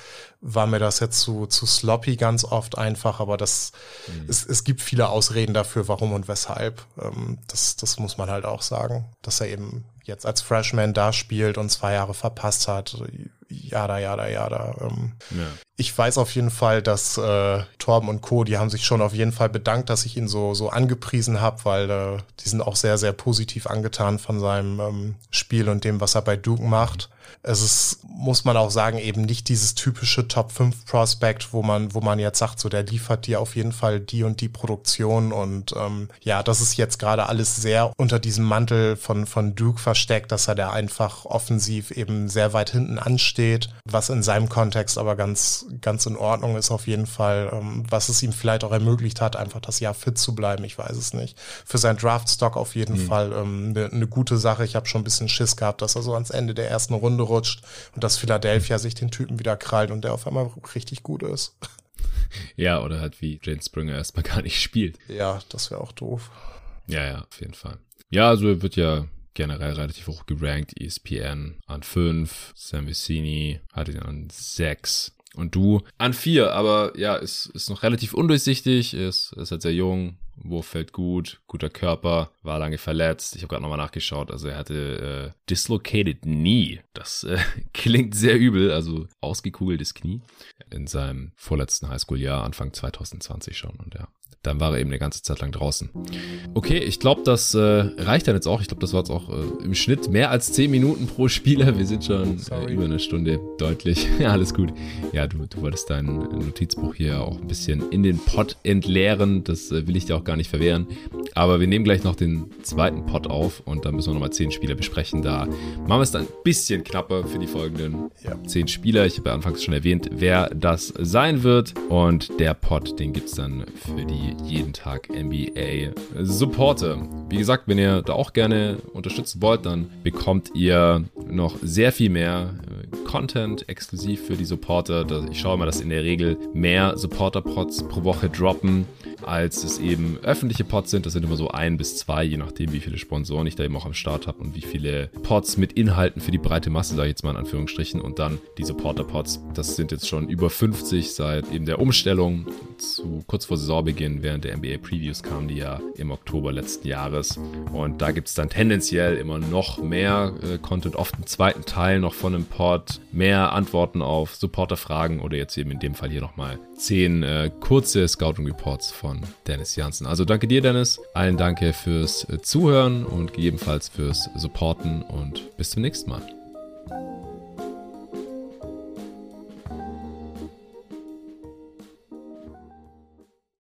war mir das jetzt zu, zu sloppy ganz oft einfach, aber das, mhm. es, es gibt viele Ausreden dafür, warum und weshalb. Ähm, das, das muss man halt auch sagen, dass er eben jetzt als Freshman da spielt und zwei Jahre verpasst hat. Jada, jada, jada. Ähm, ja. Ich weiß auf jeden Fall, dass äh, Torben und Co., die haben sich schon auf jeden Fall bedankt, dass ich ihn so, so angepriesen habe, weil äh, die sind auch sehr, sehr positiv angetan von seinem ähm, Spiel und dem, was er bei Duke macht. Es ist, muss man auch sagen, eben nicht dieses typische Top 5 Prospect, wo man, wo man jetzt sagt, so der liefert dir auf jeden Fall die und die Produktion und ähm, ja, das ist jetzt gerade alles sehr unter diesem Mantel von, von Duke versteckt, dass er da einfach offensiv eben sehr weit hinten ansteht, was in seinem Kontext aber ganz, ganz in Ordnung ist auf jeden Fall, ähm, was es ihm vielleicht auch ermöglicht hat, einfach das Jahr fit zu bleiben, ich weiß es nicht. Für sein Draftstock auf jeden mhm. Fall eine ähm, ne, ne gute Sache. Ich habe schon ein bisschen Schiss gehabt, dass er so ans Ende der ersten Runde rutscht und dass Philadelphia sich den Typen wieder krallt und der auf einmal richtig gut ist. Ja, oder halt wie Jane Springer erstmal gar nicht spielt. Ja, das wäre auch doof. Ja, ja, auf jeden Fall. Ja, also er wird ja generell relativ hoch gerankt. ESPN an 5, Sam Vicini hatte ihn an 6 und du an 4. Aber ja, ist, ist noch relativ undurchsichtig, ist, ist halt sehr jung, Wurf fällt gut, guter Körper, war lange verletzt. Ich habe gerade nochmal nachgeschaut. Also er hatte äh, dislocated knee. Das äh, klingt sehr übel, also ausgekugeltes Knie. In seinem vorletzten Highschool-Jahr, Anfang 2020 schon. Und ja, dann war er eben eine ganze Zeit lang draußen. Okay, ich glaube, das äh, reicht dann jetzt auch. Ich glaube, das war jetzt auch äh, im Schnitt mehr als 10 Minuten pro Spieler. Wir sind schon äh, über eine Stunde deutlich. ja, alles gut. Ja, du, du wolltest dein Notizbuch hier auch ein bisschen in den Pott entleeren. Das äh, will ich dir auch gar nicht verwehren. Aber wir nehmen gleich noch den zweiten Pot auf und dann müssen wir nochmal 10 Spieler besprechen. Da machen wir es dann ein bisschen knapper für die folgenden ja. 10 Spieler. Ich habe ja anfangs schon erwähnt, wer das sein wird. Und der Pot, den gibt es dann für die jeden Tag NBA Supporter. Wie gesagt, wenn ihr da auch gerne unterstützen wollt, dann bekommt ihr noch sehr viel mehr äh, Content exklusiv für die Supporter. Ich schaue mal, dass in der Regel mehr Supporter-Pods pro Woche droppen als es eben öffentliche Pods sind. Das sind immer so ein bis zwei, je nachdem, wie viele Sponsoren ich da eben auch am Start habe und wie viele Pods mit Inhalten für die breite Masse, sage ich jetzt mal in Anführungsstrichen. Und dann die Supporter-Pods. Das sind jetzt schon über 50 seit eben der Umstellung zu kurz vor Saisonbeginn, während der NBA Previews kamen die ja im Oktober letzten Jahres. Und da gibt es dann tendenziell immer noch mehr äh, Content, oft einen zweiten Teil noch von einem Pod, mehr Antworten auf Supporter-Fragen oder jetzt eben in dem Fall hier nochmal zehn äh, kurze Scouting-Reports von Dennis Janssen. Also danke dir, Dennis. Allen danke fürs Zuhören und gegebenenfalls fürs Supporten und bis zum nächsten Mal.